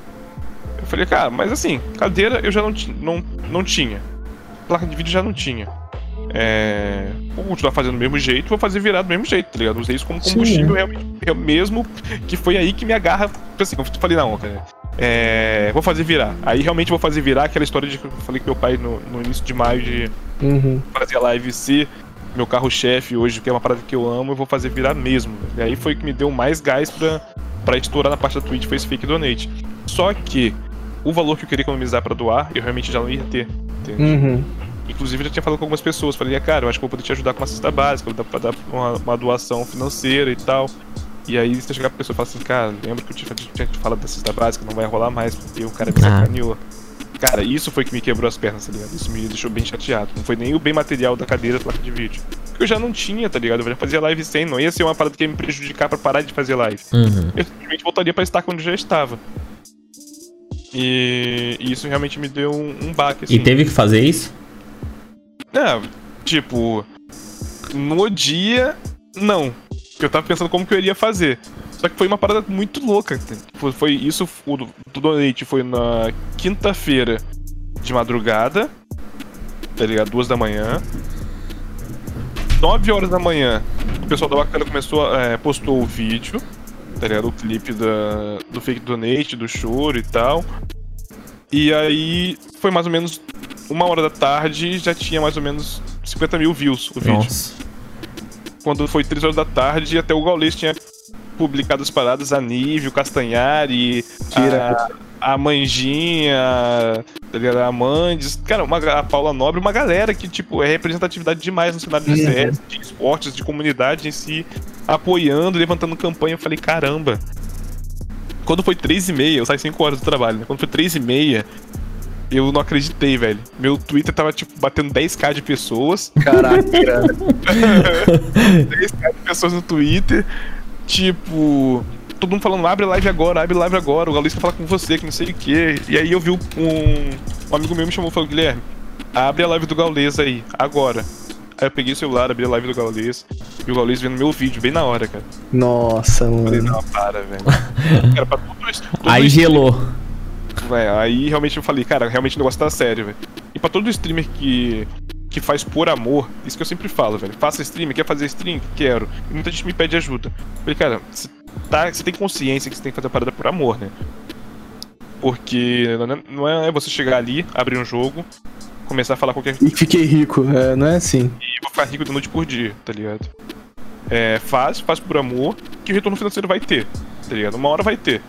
Eu falei, cara, mas assim, cadeira eu já não, não, não tinha. Placa de vídeo já não tinha. É. Vou continuar fazendo do mesmo jeito, vou fazer virar do mesmo jeito, tá ligado? Usei isso como combustível realmente, eu mesmo, que foi aí que me agarra. tipo Assim, eu falei, não, cara. É, vou fazer virar. Aí realmente vou fazer virar aquela história de que eu falei que meu pai no, no início de maio de Uhum. fazer a live se meu carro-chefe hoje, que é uma parada que eu amo, eu vou fazer virar mesmo. E aí foi o que me deu mais gás pra, pra estourar na parte da Twitch, foi esse fake donate. Só que o valor que eu queria economizar pra doar, eu realmente já não ia ter. Entende? Uhum. Inclusive, eu já tinha falado com algumas pessoas. Falei, cara, eu acho que eu vou poder te ajudar com uma cesta básica, dá pra dar uma, uma doação financeira e tal. E aí você chegar pra pessoa e falar assim, cara, lembra que eu tinha, tinha te falado da cesta básica, não vai rolar mais, porque o cara me Ah. sacaneou. Cara, isso foi que me quebrou as pernas, tá ligado? Isso me deixou bem chateado. Não foi nem o bem material da cadeira da placa de vídeo. Porque eu já não tinha, tá ligado? Eu já fazia live sem, não ia ser uma parada que ia me prejudicar pra parar de fazer live. Uhum. Eu simplesmente voltaria pra estar onde eu já estava. E, e isso realmente me deu um, um baque, assim. E teve que fazer isso? É, tipo, no dia, não. Porque eu tava pensando como que eu iria fazer. Só que foi uma parada muito louca. Foi, foi isso, o do do donate foi na quinta-feira de madrugada, tá ligado? Duas da manhã. Nove horas da manhã, o pessoal da Bacana começou, é, postou o vídeo, tá ligado? O clipe da, do fake donate, do choro e tal. E aí, foi mais ou menos uma hora da tarde e já tinha mais ou menos 50 mil views o vídeo. Nossa. Quando foi 3 horas da tarde, até o Gaules tinha publicado as paradas, a Nível, Castanhari, Tira. a, a Manjinha, tá ligado? a Mandes, cara, uma, a Paula Nobre, uma galera que, tipo, é representatividade demais no cenário de. CS, de esportes, de comunidade em si, apoiando, levantando campanha. Eu falei, caramba. Quando foi 3 e meia, eu saí 5 horas do trabalho, né? Quando foi 3 e meia, eu não acreditei, velho. Meu Twitter tava, tipo, batendo 10k de pessoas. Caraca. 10k de pessoas no Twitter. Tipo, todo mundo falando, abre live agora, abre live agora, o Gaules quer falar com você, que não sei o quê. E aí eu vi um, um amigo meu me chamou e falou, Guilherme, abre a live do Gaules aí, agora. Aí eu peguei o celular, abri a live do Gaules, e o Gaules vendo meu vídeo, bem na hora, cara. Nossa, Eu Falei, mano. não, para, velho. cara, pra todo, isso- todo Aí gelou. é, aí realmente eu falei, cara, realmente o negócio tá sério, velho. E pra todo streamer que, que faz por amor, isso que eu sempre falo, velho. Faça stream, quer fazer stream? Quero. E muita gente me pede ajuda. Eu falei, cara, você tá, você tem consciência que você tem que fazer a parada por amor, né? Porque não é, não é você chegar ali, abrir um jogo, começar a falar qualquer E fiquei rico. É, não é assim. e vou ficar rico de noite por dia, tá ligado? É, faz, faz por amor, que o retorno financeiro vai ter, tá ligado? Uma hora vai ter.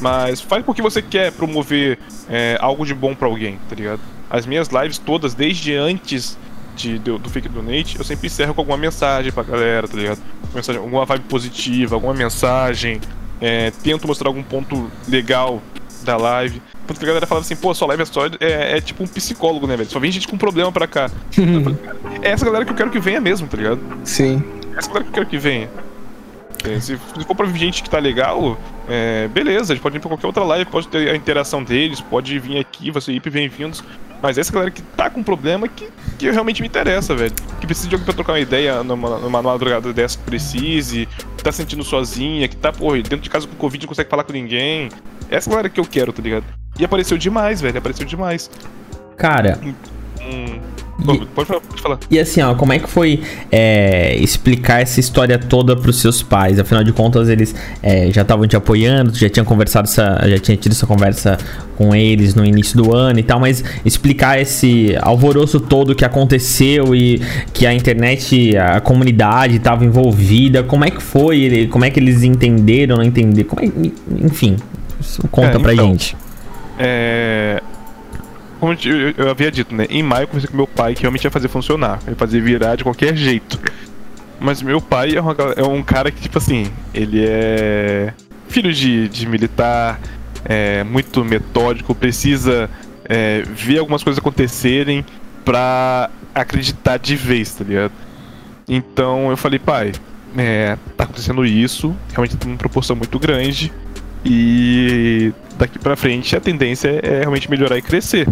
Mas faz porque você quer promover é, algo de bom pra alguém, tá ligado? As minhas lives todas, desde antes de, do, do Fake Donate, eu sempre encerro com alguma mensagem pra galera, tá ligado? Mensagem, alguma vibe positiva, alguma mensagem. é, tento mostrar algum ponto legal da live. Tanto que a galera falava assim, pô, sua live é só. É, é tipo um psicólogo, né, velho? Só vem gente com problema pra cá. É essa galera que eu quero que venha mesmo, tá ligado? Sim. É essa galera que eu quero que venha. É, se, for pra vir gente que tá legal, é, beleza, a gente pode vir pra qualquer outra live, pode ter a interação deles, pode vir aqui, você ir bem-vindos. Mas essa galera que tá com problema que, que realmente me interessa, velho. Que precisa de alguém pra trocar uma ideia numa, numa madrugada dessa que precise, que tá sentindo sozinha, que tá, porra, dentro de casa com Covid não consegue falar com ninguém. Essa galera que eu quero, tá ligado? E apareceu demais, velho, apareceu demais. Cara, Hum, E- pode, falar, pode falar. e assim, ó, como é que foi é, explicar essa história toda pros seus pais? Afinal de contas, eles é, já estavam te apoiando, já tinha conversado essa, já tinha tido essa conversa com eles no início do ano e tal, mas explicar esse alvoroço todo que aconteceu e que a internet, a comunidade estava envolvida, como é que foi? Como é que eles entenderam, não entenderam? Como é, enfim, isso conta É, pra então, gente. É. Como eu, eu- havia dito, né? Em maio eu conversei com meu pai que realmente ia fazer funcionar. Ia fazer virar de qualquer jeito. Mas meu pai é, uma é um cara que, tipo assim, ele é filho de, de militar, é muito metódico, precisa é, ver algumas coisas acontecerem pra acreditar de vez, tá ligado? Então eu falei, pai, é, tá acontecendo isso, realmente tem uma proporção muito grande. E daqui pra frente a tendência é realmente melhorar e crescer.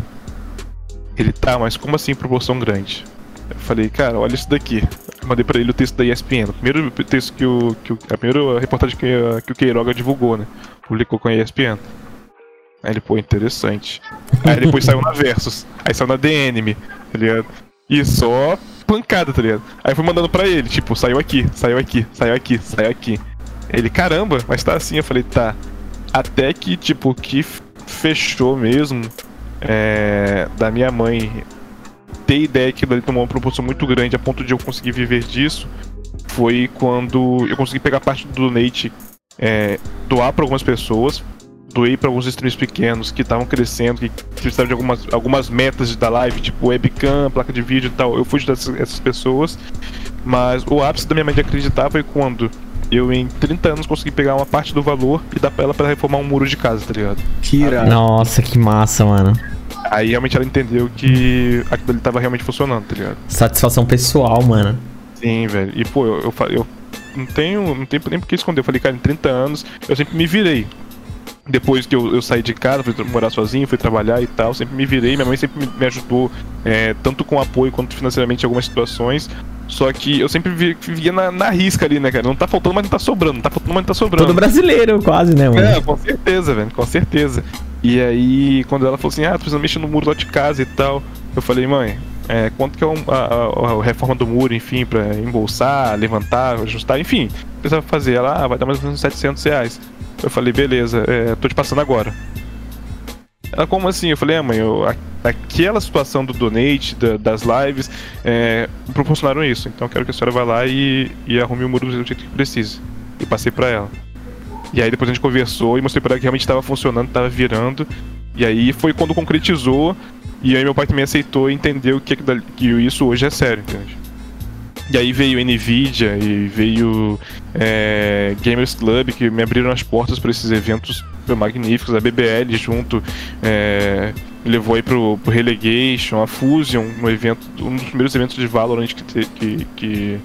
Ele tá, mas como assim proporção grande? Eu falei, cara, olha isso daqui. Mandei pra ele o texto da ESPN. O primeiro texto que o. Que o a primeira reportagem que, que o Queiroga divulgou, né? Publicou com a ESPN. Aí ele, pô, interessante. Aí depois saiu na Versus. Aí saiu na DNM, tá ligado? E só pancada, tá ligado? Aí fui mandando pra ele, tipo, saiu aqui, saiu aqui, saiu aqui, saiu aqui. Ele, caramba, mas tá assim. Eu falei, tá. Até que, tipo, que fechou mesmo é, da minha mãe ter ideia que ele tomou uma proporção muito grande a ponto de eu conseguir viver disso foi quando eu consegui pegar parte do donate, é, doar para algumas pessoas, doei para alguns streams pequenos que estavam crescendo, que precisavam de algumas, algumas metas da live, tipo webcam, placa de vídeo e tal. Eu fui ajudar essas, essas pessoas, mas o ápice da minha mãe de acreditar foi quando eu em 30 anos consegui pegar uma parte do valor e dar pra ela pra reformar um muro de casa, tá ligado? Que irado. Nossa, que massa, mano. Aí realmente ela entendeu que aquilo ali tava realmente funcionando, tá ligado? Satisfação pessoal, mano. Sim, velho. E pô, eu, eu, eu não tenho, não tenho nem por que esconder. Eu falei, cara, em 30 anos eu sempre me virei. Depois que eu, eu saí de casa, fui morar sozinho, fui trabalhar e tal, sempre me virei. Minha mãe sempre me, me ajudou, é, tanto com apoio quanto financeiramente em algumas situações. Só que eu sempre vi- vivia na, na risca ali, né, cara? Não tá faltando, mas não tá sobrando. Não tá faltando, mas não tá sobrando. Todo brasileiro, quase, né, mano? É, com certeza, velho, com certeza. E aí, quando ela falou assim, ah, tu precisa mexer no muro lá de casa e tal, eu falei, mãe, é, quanto que é a, a- a reforma do muro, enfim, pra embolsar, levantar, ajustar, enfim, precisava fazer. Ela, ah, vai dar mais ou menos uns 700 reais. Eu falei, beleza, é, tô te passando agora. Ela, como assim? Eu falei, ah, mãe, eu, aquela situação do donate, da- das lives, é, proporcionaram isso. Então quero que a senhora vá lá e, e arrume o muro do jeito que precisa. E passei pra ela. E aí depois a gente conversou e mostrei pra ela que realmente estava funcionando, estava virando. E aí foi quando concretizou. E aí meu pai também aceitou e entendeu que, que isso hoje é sério, entende? E aí veio Nvidia e veio é, Gamers Club que me abriram as portas para esses eventos magníficos. A BBL junto é, levou aí pro, pro Relegation, a Fusion, um evento, um dos primeiros eventos de Valorant que, te- que, que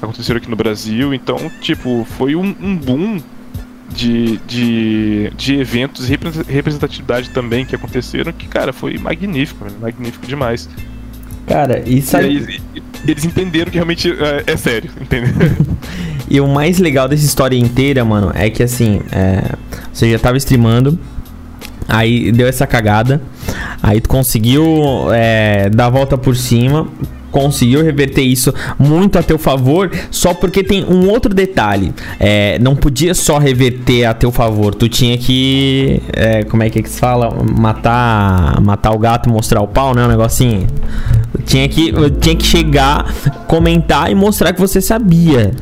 aconteceram aqui no Brasil. Então, tipo, foi um, um boom de, de, de eventos e repre- representatividade também que aconteceram, que, cara, foi magnífico, magnífico demais. Cara, sabe. aí, e- eles entenderam que realmente é, é sério, entendeu? E o mais legal dessa história inteira, mano, é que assim, é, você já tava streamando, aí deu essa cagada, aí tu conseguiu é, dar a volta por cima, conseguiu reverter isso muito a teu favor, só porque tem um outro detalhe, é, não podia só reverter a teu favor, tu tinha que, é, como é que, é que se fala, matar, matar o gato e mostrar o pau, né, um negocinho. Tinha que, tinha que chegar, comentar e mostrar que você sabia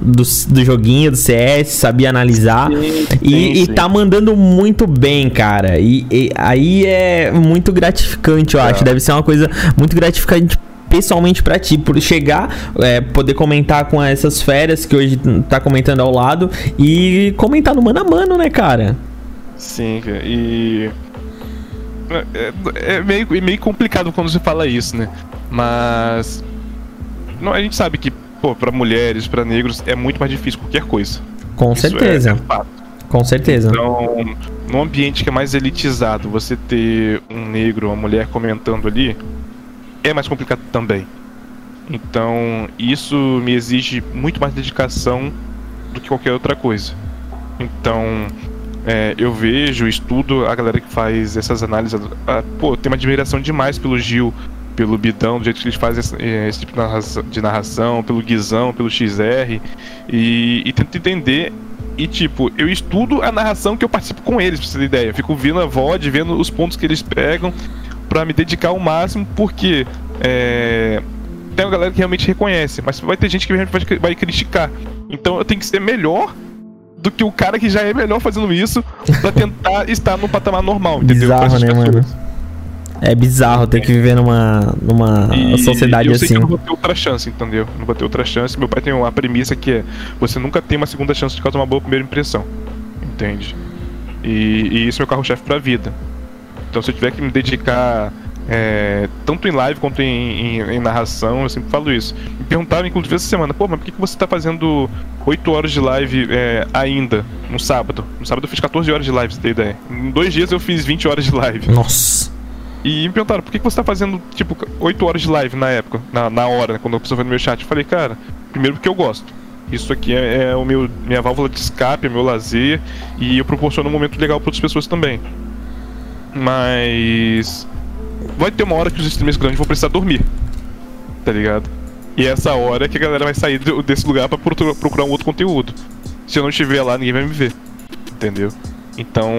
do, do joguinho, do CS, sabia analisar. e, sim, e sim. tá mandando muito bem, cara. E, e aí é muito gratificante, eu acho. Deve ser uma coisa muito gratificante pessoalmente pra ti, por chegar, é, poder comentar com essas férias que hoje tá comentando ao lado e comentar no mano a mano, né, cara? Sim, e. É, é meio, é meio complicado quando você fala isso, né? Mas. Não, a gente sabe que, pô, pra mulheres, pra negros, é muito mais difícil qualquer coisa. Com Isso é- certeza, é fato. com certeza. Então, num ambiente que é mais elitizado, você ter um negro, uma mulher comentando ali, é mais complicado também. Então, isso me exige muito mais dedicação do que qualquer outra coisa. Então, é, eu vejo, estudo a galera que faz essas análises. pô, tenho uma admiração demais pelo Gil, pelo Bidão, do jeito que eles fazem esse, eh, esse tipo de narração, de narração, pelo Guizão, pelo XR, e, e tento entender. E tipo, eu estudo a narração que eu participo com eles, pra você ter ideia. Eu fico vendo a VOD, vendo os pontos que eles pegam, pra me dedicar ao máximo, porque é, tem uma galera que realmente reconhece, mas vai ter gente que vai criticar. Então eu tenho que ser melhor do que o cara que já é melhor fazendo isso pra tentar estar no patamar normal, entendeu? Bizarro, né, pessoas. mano? É bizarro ter que viver numa, numa E sociedade eu sei assim. que eu não vou ter outra chance, entendeu? Não vou ter outra chance. Meu pai tem uma premissa que é: você nunca tem uma segunda chance de causar uma boa primeira impressão. Entende? E, e isso é o carro-chefe pra vida. Então, se eu tiver que me dedicar é, tanto em live quanto em, em- em narração, eu sempre falo isso. Me perguntaram, inclusive, essa semana: pô, mas por que, que você tá fazendo 8 horas de live é, ainda, no sábado? No sábado eu fiz 14 horas de live, você ter ideia. Em dois dias eu fiz 20 horas de live. Nossa. E me perguntaram, por que que você tá fazendo, tipo, 8 horas de live na época, na, na hora, né, quando a pessoa foi no meu chat? Eu falei, cara, primeiro porque eu gosto. Isso aqui é, é o meu, minha válvula de escape, é meu lazer, e eu proporciono um momento legal para outras pessoas também. Mas. Vai ter uma hora que os streamers grandes vão precisar dormir. Tá ligado? E é essa hora que a galera vai sair desse lugar pra procurar um outro conteúdo. Se eu não estiver lá, ninguém vai me ver. Entendeu? Então.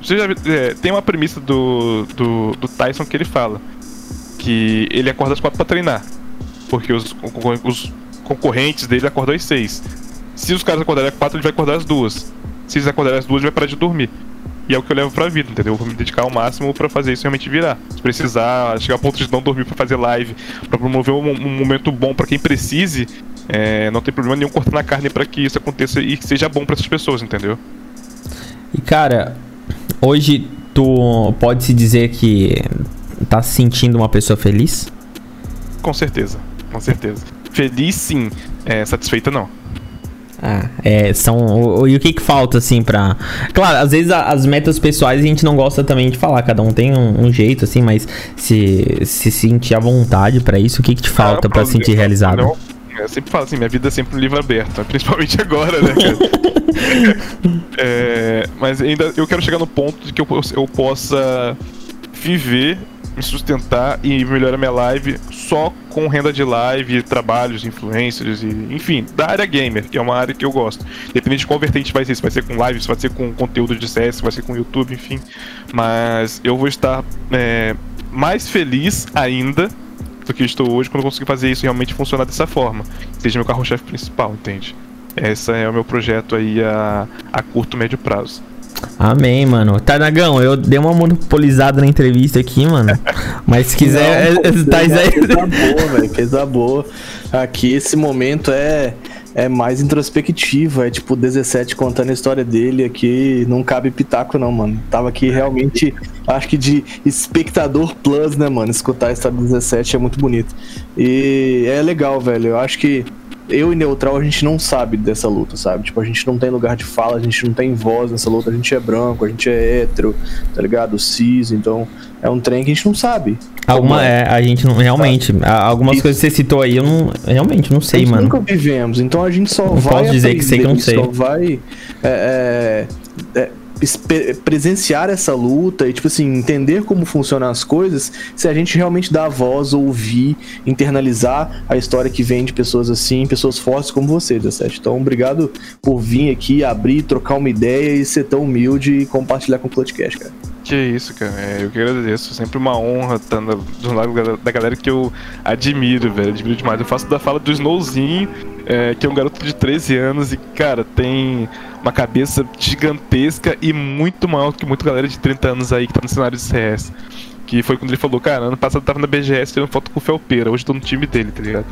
Você já é, tem uma premissa do, do, do Tyson que ele fala. que ele acorda às quatro pra treinar. Porque os, os concorrentes dele acordam às seis. Se os caras acordarem às quatro, ele vai acordar às duas. Se eles acordarem às duas, ele vai parar de dormir. E é o que eu levo pra vida, entendeu? Eu vou me dedicar ao máximo para fazer isso realmente virar. Se precisar, chegar ao ponto de não dormir para fazer live, para promover um, um, momento bom para quem precise, é, não tem problema nenhum cortando a carne para que isso aconteça e que seja bom para essas pessoas, entendeu? E cara, hoje tu pode se dizer que tá se sentindo uma pessoa feliz? Com certeza, com certeza. Feliz sim, é, satisfeita não. Ah, é, são. O, e o que que falta, assim, pra. Claro, às vezes a, as metas pessoais a gente não gosta também de falar, cada um tem um, um jeito, assim, mas se, se sentir à vontade para isso, o que que te falta ah, para sentir realizado? Não, eu sempre falo assim, minha vida é sempre um livro aberto, principalmente agora, né, cara? é, mas ainda eu quero chegar no ponto de que eu, eu possa viver me sustentar e melhorar minha live só com renda de live, trabalhos, influencers e, enfim, da área gamer, que é uma área que eu gosto. Independente de qual vertente vai ser, se vai ser com live, se vai ser com conteúdo de CS, se vai ser com YouTube, enfim. Mas eu vou estar é, mais feliz ainda do que estou hoje quando eu conseguir fazer isso realmente funcionar dessa forma. Seja meu carro-chefe principal, entende? Esse é o meu projeto aí a, a curto, médio prazo. Amém, mano. Tarnagão, eu dei uma monopolizada na entrevista aqui, mano. Mas se quiser, não, é, tá aí. Coisa boa, velho. Coisa boa. Aqui, esse momento é é mais introspectivo, é tipo 17 contando a história dele aqui, não cabe pitaco não, mano. Tava aqui realmente, acho que de espectador plus, né, mano, escutar a história do 17 é muito bonito. E é legal, velho, eu acho que eu e Neutral, a gente não sabe dessa luta, sabe? Tipo, a gente não tem lugar de fala, a gente não tem voz nessa luta, a gente é branco, a gente é hétero, tá ligado? Cis, então é um trem que a gente não sabe. Alguma, é. é, a gente não, realmente, sabe? algumas Isso. coisas que você citou aí, eu não, realmente não sei, mano. nunca vivemos, então a gente só não vai posso dizer que sei que não sei. Só vai é, é, é presenciar essa luta e, tipo assim, entender como funcionam as coisas se a gente realmente dá voz, ouvir, internalizar a história que vem de pessoas assim, pessoas fortes como você, 17. Então, obrigado por vir aqui, abrir, trocar uma ideia e ser tão humilde e compartilhar com o podcast, cara. Que isso, cara. É, eu que agradeço. Sempre uma honra estar do lado da galera que eu admiro, velho. Admiro demais. Eu faço da fala do Snowzinho, é, que é um garoto de 13 anos e, cara, tem uma cabeça gigantesca e muito maior do que muita galera de 30 anos aí que tá no cenário de CS. Que foi quando ele falou, cara, ano passado eu tava na BGS tirando foto com o Felpeira, hoje tô no time dele, tá ligado?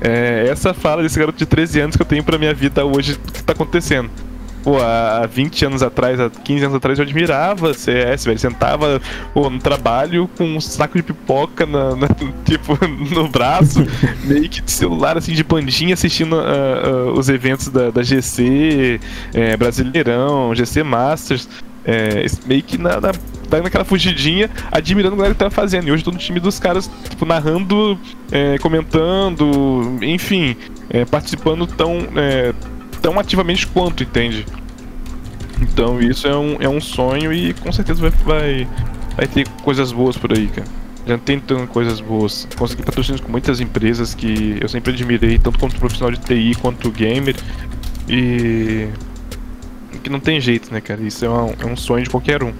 É essa fala desse garoto de 13 anos que eu tenho pra minha vida hoje que tá acontecendo. Pô, há 20 anos atrás, há 15 anos atrás, eu admirava CS, velho. Sentava pô, no trabalho com um saco de pipoca na, na tipo, no braço, meio que de celular, assim, de bandinha, assistindo uh, uh, os eventos da, da GC, é, Brasileirão, GC Masters. É, meio que na, na, naquela fugidinha, admirando o que tava fazendo. E hoje tô no time dos caras, tipo, narrando, é, comentando, enfim, é, participando tão tão ativamente quanto, entende? Então isso é um, é um sonho e com certeza vai, vai, vai ter coisas boas por aí, cara. Já tem tantas coisas boas. Consegui patrocínios com muitas empresas que eu sempre admirei, tanto como profissional de TI quanto gamer. E. que não tem jeito, né, cara? Isso é um, é um sonho de qualquer um.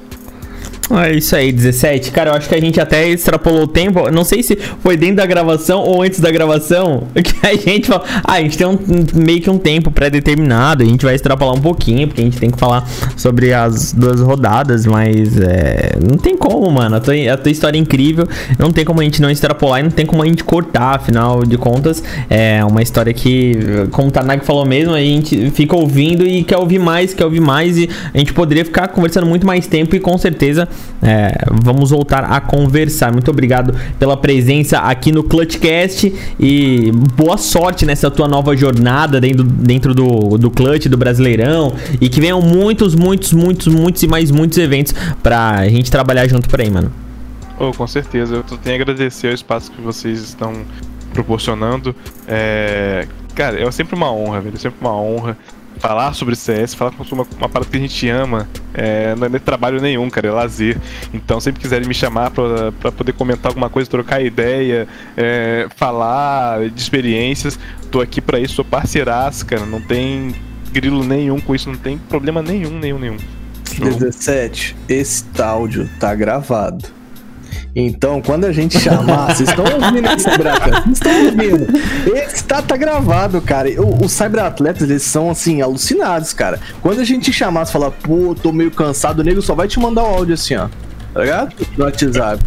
É isso aí, 17. Cara, eu acho que a gente até extrapolou o tempo. Não sei se foi dentro da gravação ou antes da gravação. Que a gente fala. Ah, a gente tem um, meio que um tempo pré-determinado. A gente vai extrapolar um pouquinho, porque a gente tem que falar sobre as duas rodadas. Mas é, não tem como, mano. A tua, a tua história é incrível. Não tem como a gente não extrapolar e não tem como a gente cortar. Afinal de contas, é uma história que, como o Tanag falou mesmo, a gente fica ouvindo e quer ouvir mais, quer ouvir mais. E a gente poderia ficar conversando muito mais tempo e com certeza é, vamos voltar a conversar. Muito obrigado pela presença aqui no Clutchcast e boa sorte nessa tua nova jornada dentro, dentro do, do Clutch, do Brasileirão e que venham muitos, muitos, muitos, muitos e mais muitos eventos pra gente trabalhar junto por aí, mano. Oh, com certeza, eu tenho a agradecer o espaço que vocês estão proporcionando. É... Cara, é sempre uma honra, velho. É sempre uma honra falar sobre CS, falar com uma, uma parada que a gente ama, é, não é trabalho nenhum, cara, é lazer. Então, sempre quiserem me chamar pra, poder comentar alguma coisa, trocar ideia, é, falar de experiências, tô aqui pra isso, sou parceiraço, cara, não tem grilo nenhum com isso, não tem problema nenhum, nenhum, nenhum. 17, esse áudio tá gravado. Então, quando a gente chamar, vocês estão ouvindo esse Cyberatletas? Vocês estão ouvindo? Esse tá, tá gravado, cara. O- Os Cyberatletas, eles são, assim, alucinados, cara. Quando a gente chamar, você falar, pô, tô meio cansado, o nego só vai te mandar o áudio assim, ó. Tá ligado? No WhatsApp.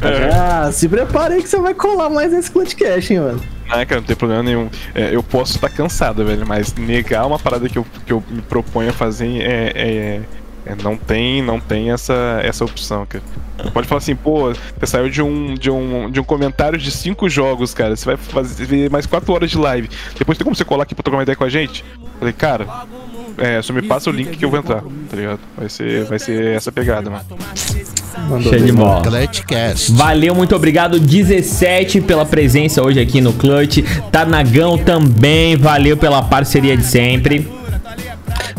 É. Ah, se prepare aí que você vai colar mais nesse podcast, hein, mano. Ah, cara, não tem problema nenhum. É, eu posso estar cansado, velho, mas negar uma parada que eu, que eu me proponho a fazer é- é- não tem, não tem essa, essa opção, cara. Você Pode falar assim, pô, você saiu de um, de um, de um comentário de cinco jogos, cara. Você vai fazer mais quatro horas de live. Depois tem como você colar aqui pra trocar uma ideia com a gente? Falei, cara, é, só me passa o link que eu vou entrar, tá ligado? Vai ser, vai ser essa pegada, mano. Mandou Show de bola. Valeu, muito obrigado, 17, pela presença hoje aqui no Clutch. Tanagão também, valeu pela parceria de sempre.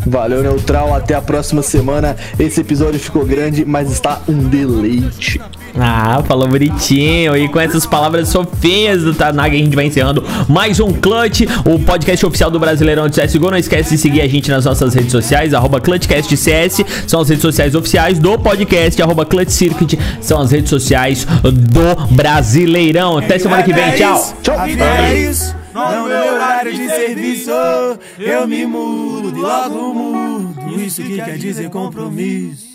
Valeu, Neutral. Até a próxima semana. Esse episódio ficou grande, mas está um deleite. Ah, falou bonitinho. E com essas palavras fofinhas do Tanaga, a gente vai encerrando mais um Clutch, o podcast oficial do Brasileirão de CSGO. Não esquece de seguir a gente nas nossas redes sociais, arroba ClutchCastCS, são as redes sociais oficiais do podcast, arroba Clutch Circuit, são as redes sociais do Brasileirão. Até semana que vem, tchau. A é não é horário de serviço. Eu me mudo e logo mudo. Isso que quer dizer compromisso.